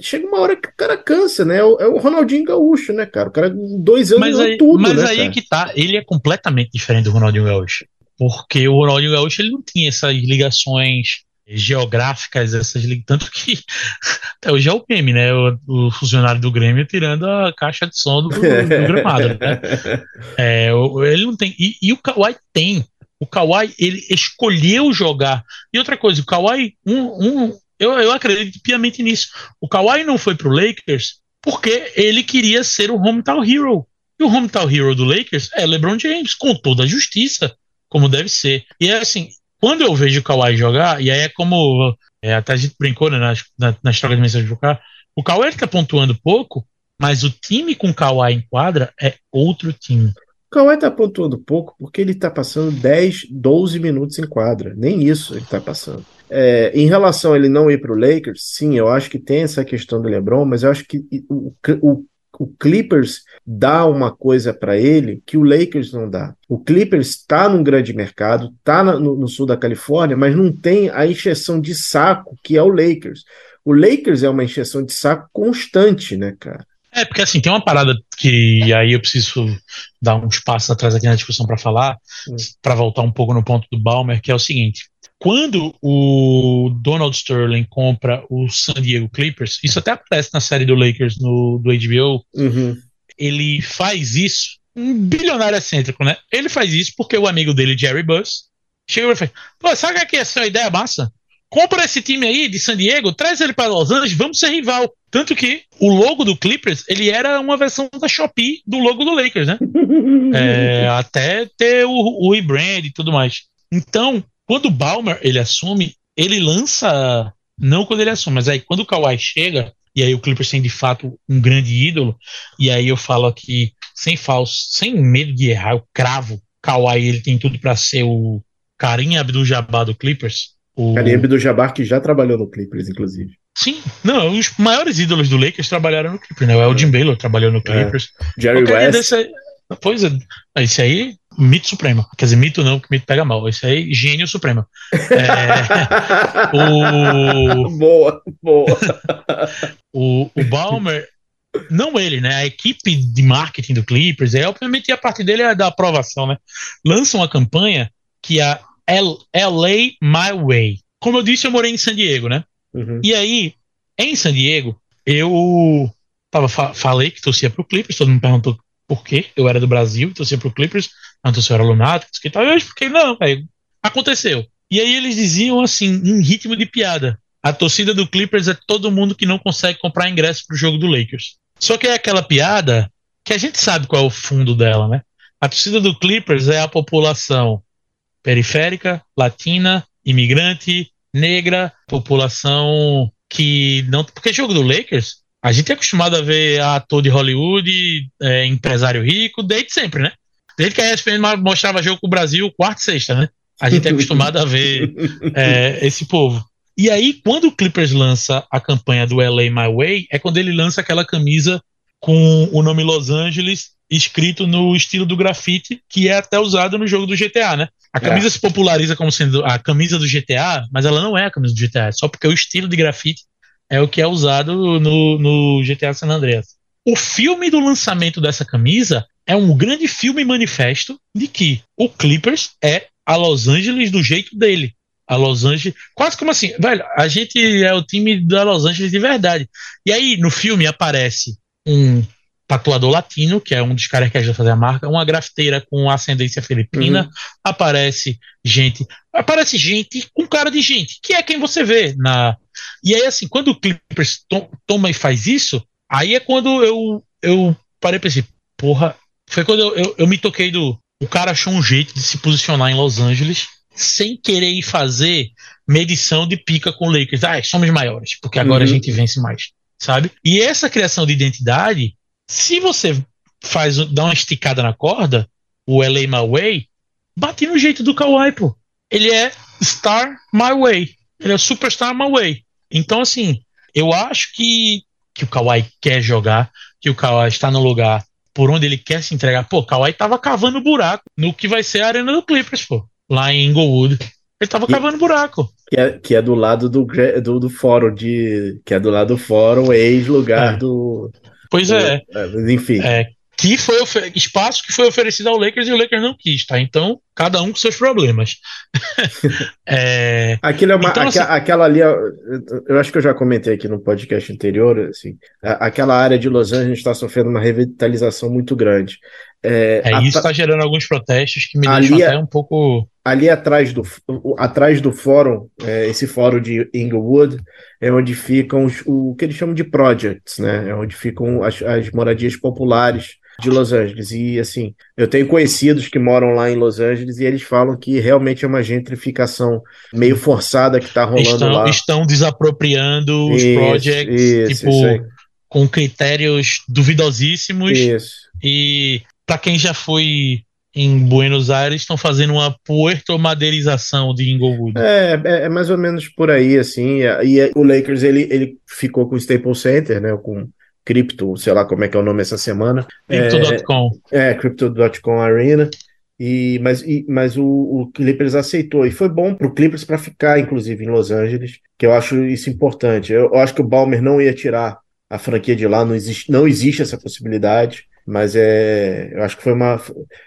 chega uma hora que o cara cansa, né? É o, é o Ronaldinho Gaúcho, né, cara? O cara, dois anos, mas aí, tudo, Mas né, aí cara? que tá, ele é completamente diferente do Ronaldinho Gaúcho. Porque o Ronaldinho Gaúcho ele não tinha essas ligações geográficas, essas tanto que até hoje é o meme, né? O, o, funcionário do Grêmio tirando a caixa de som do, do gramado, né? É, ele não tem. E, e o Kawhi tem. O Kawhi, ele escolheu jogar. E outra coisa, o Kawhi, um, um, eu, eu acredito piamente nisso. O Kawhi não foi pro Lakers porque ele queria ser o hometown hero. E o hometown hero do Lakers é LeBron James, com toda a justiça, como deve ser. E é assim, quando eu vejo o Kawhi jogar, e aí é como é, até a gente brincou né, na, nas trocas de mensagem de jogar, o Kawhi está pontuando pouco, mas o time com o Kawhi em quadra é outro time. O Kawhi tá pontuando pouco porque ele tá passando 10, 12 minutos em quadra. Nem isso ele tá passando. É, em relação a ele não ir para o Lakers, sim, eu acho que tem essa questão do LeBron, mas eu acho que o, o, o Clippers dá uma coisa para ele que o Lakers não dá. O Clippers está num grande mercado, está no, no, sul da Califórnia, mas não tem a encheção de saco que é o Lakers. O Lakers é uma encheção de saco constante, né, cara? É, porque assim, tem uma parada que aí eu preciso dar uns passos atrás aqui na discussão para falar, hum. para voltar um pouco no ponto do Balmer, que é o seguinte: quando o Donald Sterling compra o San Diego Clippers, isso até aparece na série do Lakers no, do HBO, uhum. ele faz isso, um bilionário excêntrico, né? Ele faz isso porque o amigo dele, Jerry Buss, chegou e fala: Pô, sabe que essa é ideia massa? Compra esse time aí de San Diego, traz ele para Los Angeles, vamos ser rival. Tanto que o logo do Clippers, ele era uma versão da Shopee do logo do Lakers, né? é, até ter o, o e-brand e tudo mais. Então, quando o Balmer ele assume, ele lança. Não quando ele assume, mas aí quando o Kawhi chega, e aí o Clippers tem de fato um grande ídolo, e aí eu falo aqui, sem falso, sem medo de errar, eu cravo. Kawhi ele tem tudo para ser o Karim Abdul-Jabbar do Clippers. O... Karim Abdul-Jabbar que já trabalhou no Clippers, inclusive. Sim, não, os maiores ídolos do Lakers trabalharam no Clippers, né? O Elgin é. Baylor trabalhou no Clippers. É. Jerry West. Desse... Pois é, esse aí mito supremo. Quer dizer, mito não, que mito pega mal. Isso aí, gênio supremo. É, o... Boa, boa. o, o Balmer, não ele, né? A equipe de marketing do Clippers, é, obviamente a parte dele é da aprovação, né? Lança uma campanha que é L LA My Way. Como eu disse, eu morei em San Diego, né? Uhum. E aí, em San Diego, eu tava, falei que torcia pro Clippers, todo mundo perguntou por quê. Eu era do Brasil, torcia pro Clippers. Antes eu era lunático, que tal. Eu fiquei, não, velho, aconteceu. E aí eles diziam assim, em ritmo de piada: a torcida do Clippers é todo mundo que não consegue comprar ingresso pro jogo do Lakers. Só que é aquela piada que a gente sabe qual é o fundo dela, né? A torcida do Clippers é a população periférica, latina, imigrante, negra, população que não. Porque jogo do Lakers, a gente é acostumado a ver ator de Hollywood, é, empresário rico, desde sempre, né? Desde que a ESPN mostrava jogo com o Brasil, quarta e sexta, né? A gente é acostumado a ver é, esse povo. E aí, quando o Clippers lança a campanha do LA My Way, é quando ele lança aquela camisa com o nome Los Angeles escrito no estilo do grafite, que é até usado no jogo do GTA, né? A é. camisa é. se populariza como sendo a camisa do GTA, mas ela não é a camisa do GTA, é só porque o estilo de grafite é o que é usado no, no GTA San Andreas. O filme do lançamento dessa camisa é um grande filme manifesto de que o Clippers é a Los Angeles do jeito dele. A Los Angeles, quase como assim, velho, a gente é o time da Los Angeles de verdade. E aí no filme aparece um tatuador latino, que é um dos caras que ajuda a fazer a marca, uma grafiteira com ascendência filipina, uhum. aparece gente, aparece gente com cara de gente, que é quem você vê na. E aí assim, quando o Clippers to toma e faz isso, aí é quando eu eu parei e pensei, porra, foi quando eu, eu, eu, me toquei do. O cara achou um jeito de se posicionar em Los Angeles sem querer ir fazer medição de pica com Lakers. Ah, somos maiores, porque agora uhum. a gente vence mais, sabe? E essa criação de identidade, se você faz dá uma esticada na corda, o LA My Way, bate no jeito do Kawhi, pô. Ele é Star My Way. Ele é Superstar My Way. Então, assim, eu acho que, que o Kawhi quer jogar, que o Kawhi está no lugar por onde ele quer se entregar. Pô, Kawhi tava cavando buraco no que vai ser a arena do Clippers, pô, lá em Inglewood. Ele tava que, cavando buraco. Que é, que é do lado do, do, do fórum de. Que é do lado do fórum, ex-lugar é. do. Pois do, é. é. Enfim. É, que foi espaço que foi oferecido ao Lakers e o Lakers não quis, tá? Então, cada um com seus problemas. é... Aquilo é uma, então, aqua, assim... aquela ali, eu acho que eu já comentei aqui no podcast anterior, assim, aquela área de Los Angeles está sofrendo uma revitalização muito grande. É, é isso está gerando alguns protestos que me deixam é até um pouco. Ali atrás do, atrás do fórum, é, esse fórum de Inglewood, é onde ficam os, o que eles chamam de projects, né? É onde ficam as, as moradias populares de Los Angeles. E assim, eu tenho conhecidos que moram lá em Los Angeles e eles falam que realmente é uma gentrificação meio forçada que está rolando estão, lá. Estão desapropriando os projects, isso, tipo, isso com critérios duvidosíssimos. Isso. E para quem já foi em Buenos Aires estão fazendo uma puerto madeirização de Inglewood. É, é, é, mais ou menos por aí, assim. E o Lakers ele, ele ficou com o Staples Center, né? Com Crypto, sei lá como é que é o nome essa semana. Crypto.com. É, é Crypto.com Arena. E, mas, e, mas o, o, Clippers aceitou. E foi bom para o Clippers para ficar, inclusive, em Los Angeles, que eu acho isso importante. Eu, eu, acho que o Balmer não ia tirar a franquia de lá, não existe, não existe essa possibilidade. Mas é, eu acho que foi uma,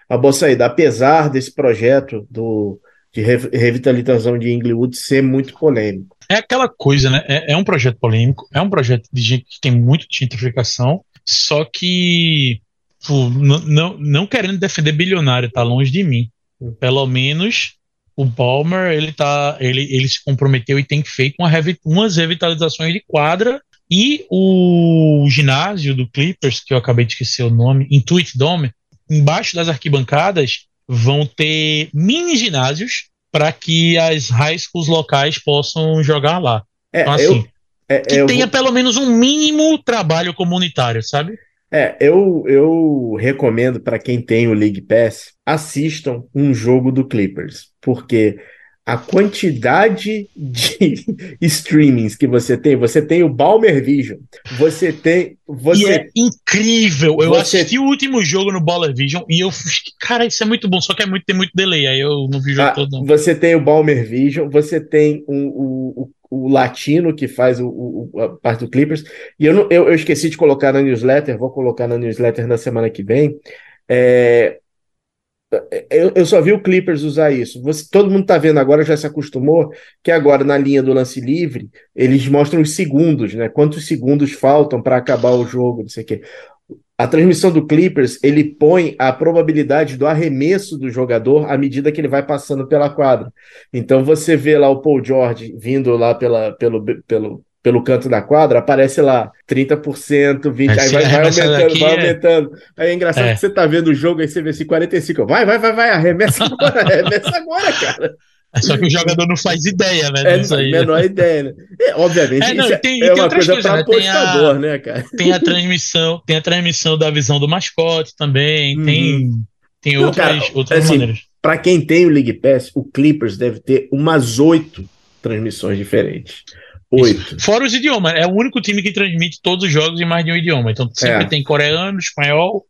uma boa saída. Apesar desse projeto do, de revitalização de Inglewood ser muito polêmico. É aquela coisa, né? É, é, um projeto polêmico, é um projeto de gente que tem muito de gentrificação, só que pô, não, não querendo defender bilionário, tá longe de mim. Pelo menos o Palmer ele tá, ele, ele se comprometeu e tem feito uma umas revitalizações de quadra e o ginásio do Clippers, que eu acabei de esquecer o nome, Intuit Dome, embaixo das arquibancadas vão ter mini ginásios para que as high schools locais possam jogar lá. É, então, assim, eu, é, que tenha vou... pelo menos um mínimo trabalho comunitário, sabe? É, eu, eu recomendo para quem tem o League Pass, assistam um jogo do Clippers, porque a quantidade de streamings que você tem. Você tem o Balmer Vision, você tem. Você, e é incrível. Eu você, assisti o último jogo no Baller Vision e eu cara, isso é muito bom, só que é muito, tem muito delay, aí eu não vi o jogo ah, todo. Não. Você tem o Balmer Vision, você tem o, o, o, o latino que faz o, o, a parte do Clippers. E eu, não, eu, eu esqueci de colocar na newsletter, vou colocar na newsletter na semana que vem. É, eu, eu, só vi o Clippers usar isso. Você, todo mundo está vendo agora, já se acostumou, que agora na linha do lance livre, eles mostram os segundos, né? Quantos segundos faltam para acabar o jogo, não sei o quê. A transmissão do Clippers, ele põe a probabilidade do arremesso do jogador à medida que ele vai passando pela quadra. Então você vê lá o Paul George vindo lá pela, pelo, pelo, pelo canto da quadra, aparece lá 30%, 20%, aí vai, vai aumentando, vai é- aumentando. Aí é engraçado é. que você tá vendo o jogo, aí você vê assim, 45%. Vai, vai, vai, vai, arremessa agora, arremessa agora, cara. É só que o jogador não faz ideia, né? É, disso aí, menor ideia, né? É, obviamente, é, não, isso tem, é uma coisa para né? apostador, né, cara? Tem a transmissão, tem a transmissão da visão do mascote também, uhum. tem, tem não, outras, cara, outras assim, maneiras. Para quem tem o League Pass, o Clippers deve ter umas oito transmissões diferentes. Oito. Fora os idiomas. É o único time que transmite todos os jogos em mais de um idioma. Então sempre é. tem coreano, espanhol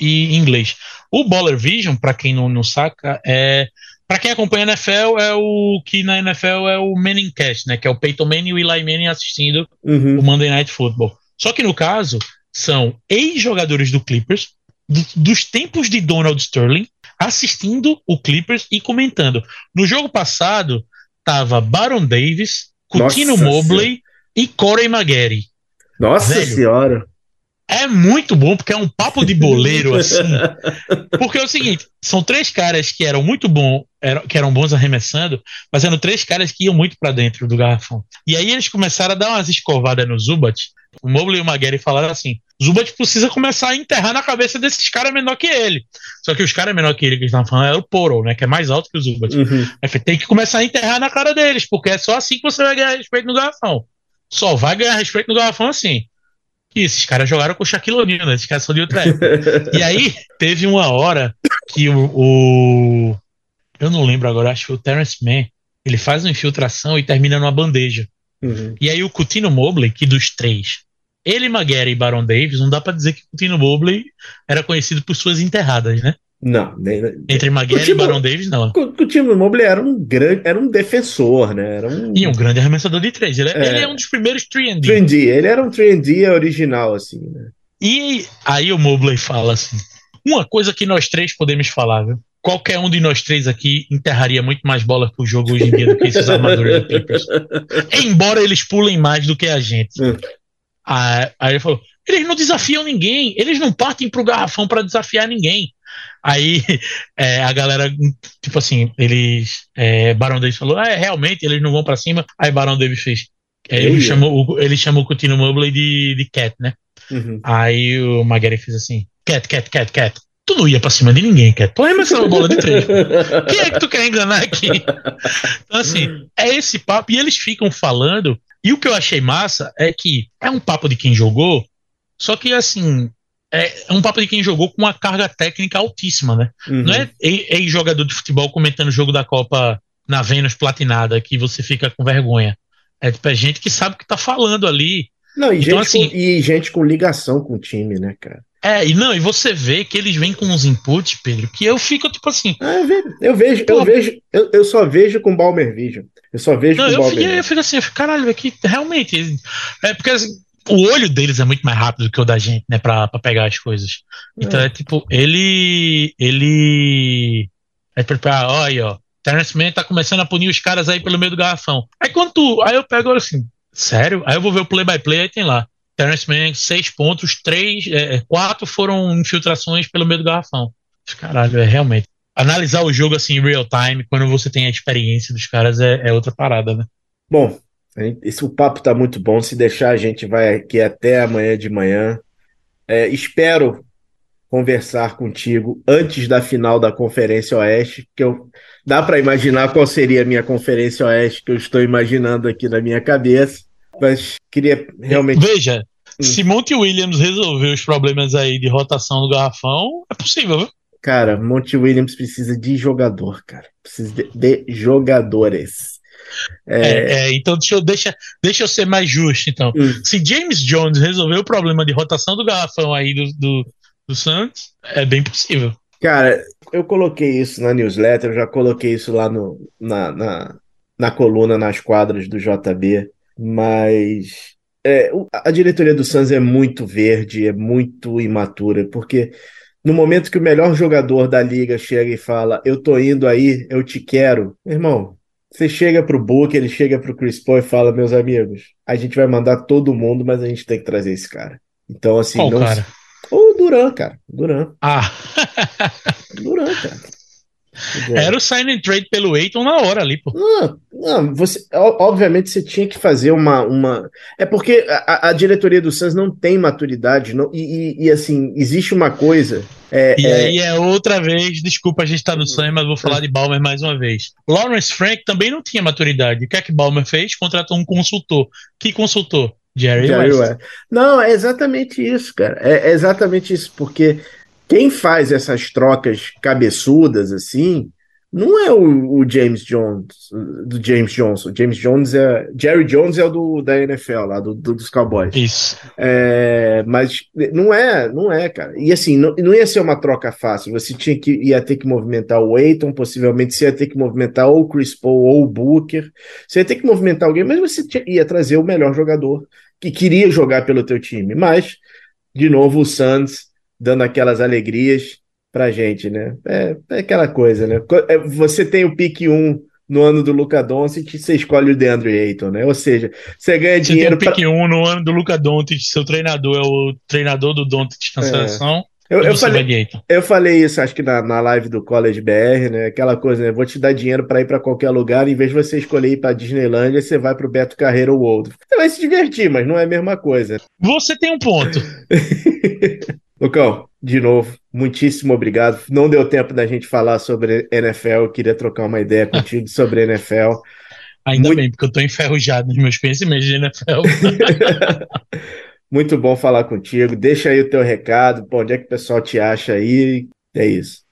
e inglês. O Baller Vision, para quem não, não saca, é. Para quem acompanha a NFL, é o que na NFL é o Manningcast, né? Que é o Peyton Manning e o Eli Manning assistindo uhum. o Monday Night Football. Só que no caso, são ex-jogadores do Clippers, do, dos tempos de Donald Sterling, assistindo o Clippers e comentando. No jogo passado, tava Baron Davis, Coutinho Mobley e Corey Maguire. Nossa Velho, senhora! É muito bom, porque é um papo de boleiro, assim. Porque é o seguinte: são três caras que eram muito bons, eram, que eram bons arremessando, mas eram três caras que iam muito para dentro do garrafão. E aí eles começaram a dar umas escovadas no Zubat. O Mobley e o Maguire falaram assim: Zubat precisa começar a enterrar na cabeça desses caras menor que ele. Só que os caras menor que ele que eles estavam falando era o Poro, né? Que é mais alto que o Zubat. Uhum. tem que começar a enterrar na cara deles, porque é só assim que você vai ganhar respeito no garrafão. Só vai ganhar respeito no garrafão assim. E esses caras jogaram com o Shaquille O'Neal, né? Esses caras são de outra época. e aí, teve uma hora que o, o, Eu não lembro agora, acho que o Terence Mann, ele faz uma infiltração e termina numa bandeja. Uhum. E aí o Coutinho Mobley, que dos três, ele, Maguire e Baron Davis, não dá para dizer que o Coutinho Mobley era conhecido por suas enterradas, né? Não, nem, entre Maguire e Baron Davis, não. O, o time Mobley era um grande, era um defensor, né? Era um... E um grande arremessador de três. Ele é, ele é um dos primeiros 3D. 3D, ele era um 3D original, assim, né? E aí o Mobley fala assim: uma coisa que nós três podemos falar, viu? Qualquer um de nós três aqui enterraria muito mais bola pro jogo hoje em dia do que esses armadores do Clippers. Embora eles pulem mais do que a gente. Aí, aí ele falou: eles não desafiam ninguém, eles não partem pro garrafão para desafiar ninguém. Aí é, a galera, tipo assim, eles. É, Barão Davis falou: ah, é, realmente, eles não vão para cima. Aí Barão Davis fez. É, ele, chamou, ele chamou o Coutinho Mobley de, de Cat, né? Uhum. Aí o Maguire fez assim: Cat, Cat, Cat, Cat. Tu não ia pra cima de ninguém, Cat. Tu arremessou uma bola de três. Quem é que tu quer enganar aqui? Então, assim, é esse papo. E eles ficam falando. E o que eu achei massa é que é um papo de quem jogou, só que, assim, é, um papo de quem jogou com uma carga técnica altíssima, né? Uhum. Não é ex-jogador de futebol comentando o jogo da Copa na Vênus platinada que você fica com vergonha. É tipo, é gente que sabe o que tá falando ali. Não, e, Então, gente assim- com, e gente com ligação com o time, né, cara? É, e não, e você vê que eles vêm com uns inputs, Pedro, que eu fico tipo assim. Ah, eu vejo, eu vejo, eu, vejo eu, eu só vejo com Balmer Vision. Eu só vejo Não, com eu, Balmer fiquei, eu fico assim, eu fico, caralho, aqui realmente. É porque assim, o olho deles é muito mais rápido que o da gente, né, pra, pra pegar as coisas. Então é tipo, ele. Ele. É tipo, ah, olha aí, ó. Terrence Mann tá começando a punir os caras aí pelo meio do garrafão. Aí quando tu. Aí eu pego assim, sério? Aí eu vou ver o play by play, aí tem lá. Terrence Mann, seis pontos, três, é, quatro foram infiltrações pelo meio do garrafão. Caralho, é realmente. Analisar o jogo assim em real time, quando você tem a experiência dos caras, é, é outra parada, né? Bom, esse, o papo tá muito bom. Se deixar, a gente vai aqui até amanhã de manhã. É, espero conversar contigo antes da final da Conferência Oeste, que eu dá para imaginar qual seria a minha Conferência Oeste que eu estou imaginando aqui na minha cabeça, mas queria realmente Veja, Hum. se Monty Williams resolver os problemas aí de rotação do garrafão, é possível, viu? Cara, Monte Williams precisa de jogador, cara. Precisa de, de jogadores. É, É, é, então deixa eu, deixa, deixa eu ser mais justo, então. hum, Se James Jones resolver o problema de rotação do garrafão aí do, do, do Santos, é bem possível. cara, eu coloquei isso na newsletter, eu já coloquei isso lá no, na, na, na coluna, nas quadras do JB, mas é, a diretoria do Suns é muito verde, é muito imatura, porque no momento que o melhor jogador da liga chega e fala, eu tô indo aí, eu te quero, irmão, você chega pro Booker, ele chega pro Chris Paul e fala, meus amigos, a gente vai mandar todo mundo, mas a gente tem que trazer esse cara. Então, assim, Qual não. cara? O Duran, cara. Duran. Ah, Duran, cara. Dizer, era o sign and trade pelo Aiton na hora ali, pô. Não, não, você, obviamente você tinha que fazer uma, uma... É porque a, a diretoria do Suns não tem maturidade, não, e, e- e, assim, existe uma coisa. É, E é, aí é outra vez, desculpa a gente estar no sonho, mas vou falar de Balmer mais uma vez. Lawrence Frank também não tinha maturidade. O que é que Balmer fez? Contratou um consultor. Que consultor? Jerry, Jerry West. West. Não, é exatamente isso, cara. É, é exatamente isso, porque quem faz essas trocas cabeçudas assim não é o, o James Jones, do James Johnson. James Jones é. Jerry Jones é o do, da NFL, lá, do, do- dos Cowboys. Isso. É, mas não é, não é, cara. E assim, não, não ia ser uma troca fácil. Você tinha que ia ter que movimentar o Aiton, possivelmente você ia ter que movimentar ou o Chris Paul ou o Booker. Você ia ter que movimentar alguém, mas você tinha- ia trazer o melhor jogador que queria jogar pelo teu time. Mas, de novo, o Suns dando aquelas alegrias pra gente, né? É, é aquela coisa, né? É, Você tem o pique 1 no ano do Luca Doncic você escolhe o DeAndre Ayton, né? Ou seja, você ganha Você tem dinheiro o pra... pick 1 no ano do Luca Doncic, seu treinador é o treinador do Doncic na É. seleção. Eu, eu você falei. Eu falei isso, acho que na, na live do College BR, né? Aquela coisa, né? Vou te dar dinheiro para ir para qualquer lugar, em vez de você escolher ir para Disneylândia, você vai para o Beto Carreiro ou outro. Você vai se divertir, mas não é a mesma coisa. Você tem um ponto. Lucão, de novo, muitíssimo obrigado. Não deu tempo da gente falar sobre NFL, eu queria trocar uma ideia contigo sobre NFL. Ainda Muito- bem, porque eu tô enferrujado nos meus conhecimentos de NFL. Muito bom falar contigo. Deixa aí o teu recado, pô, onde é que o pessoal te acha aí? É isso.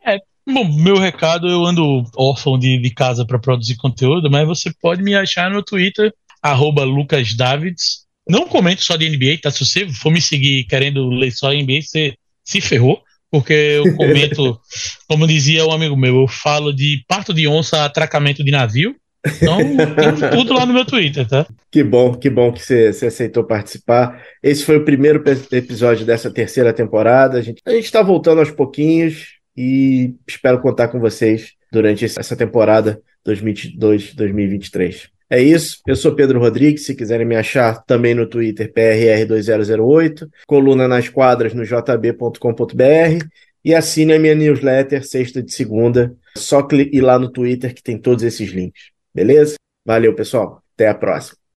Bom, meu recado, eu ando órfão de, de casa para produzir conteúdo, mas você pode me achar no Twitter, arroba Lucas Davids. Não comento só de NBA, tá? Se você for me seguir querendo ler só NBA, você se ferrou, porque eu comento, como dizia um amigo meu, eu falo de parto de onça atracamento de navio. Então, tem tudo lá no meu Twitter, tá? Que bom, que bom que você, você aceitou participar. Esse foi o primeiro episódio dessa terceira temporada. A gente está voltando aos pouquinhos e espero contar com vocês durante essa temporada 2022-2023. É isso, eu sou Pedro Rodrigues, se quiserem me achar também no Twitter, PRR2008, coluna nas quadras no jb.com.br e assine a minha newsletter sexta de segunda, só ir lá no Twitter que tem todos esses links. Beleza? Valeu, pessoal. Até a próxima.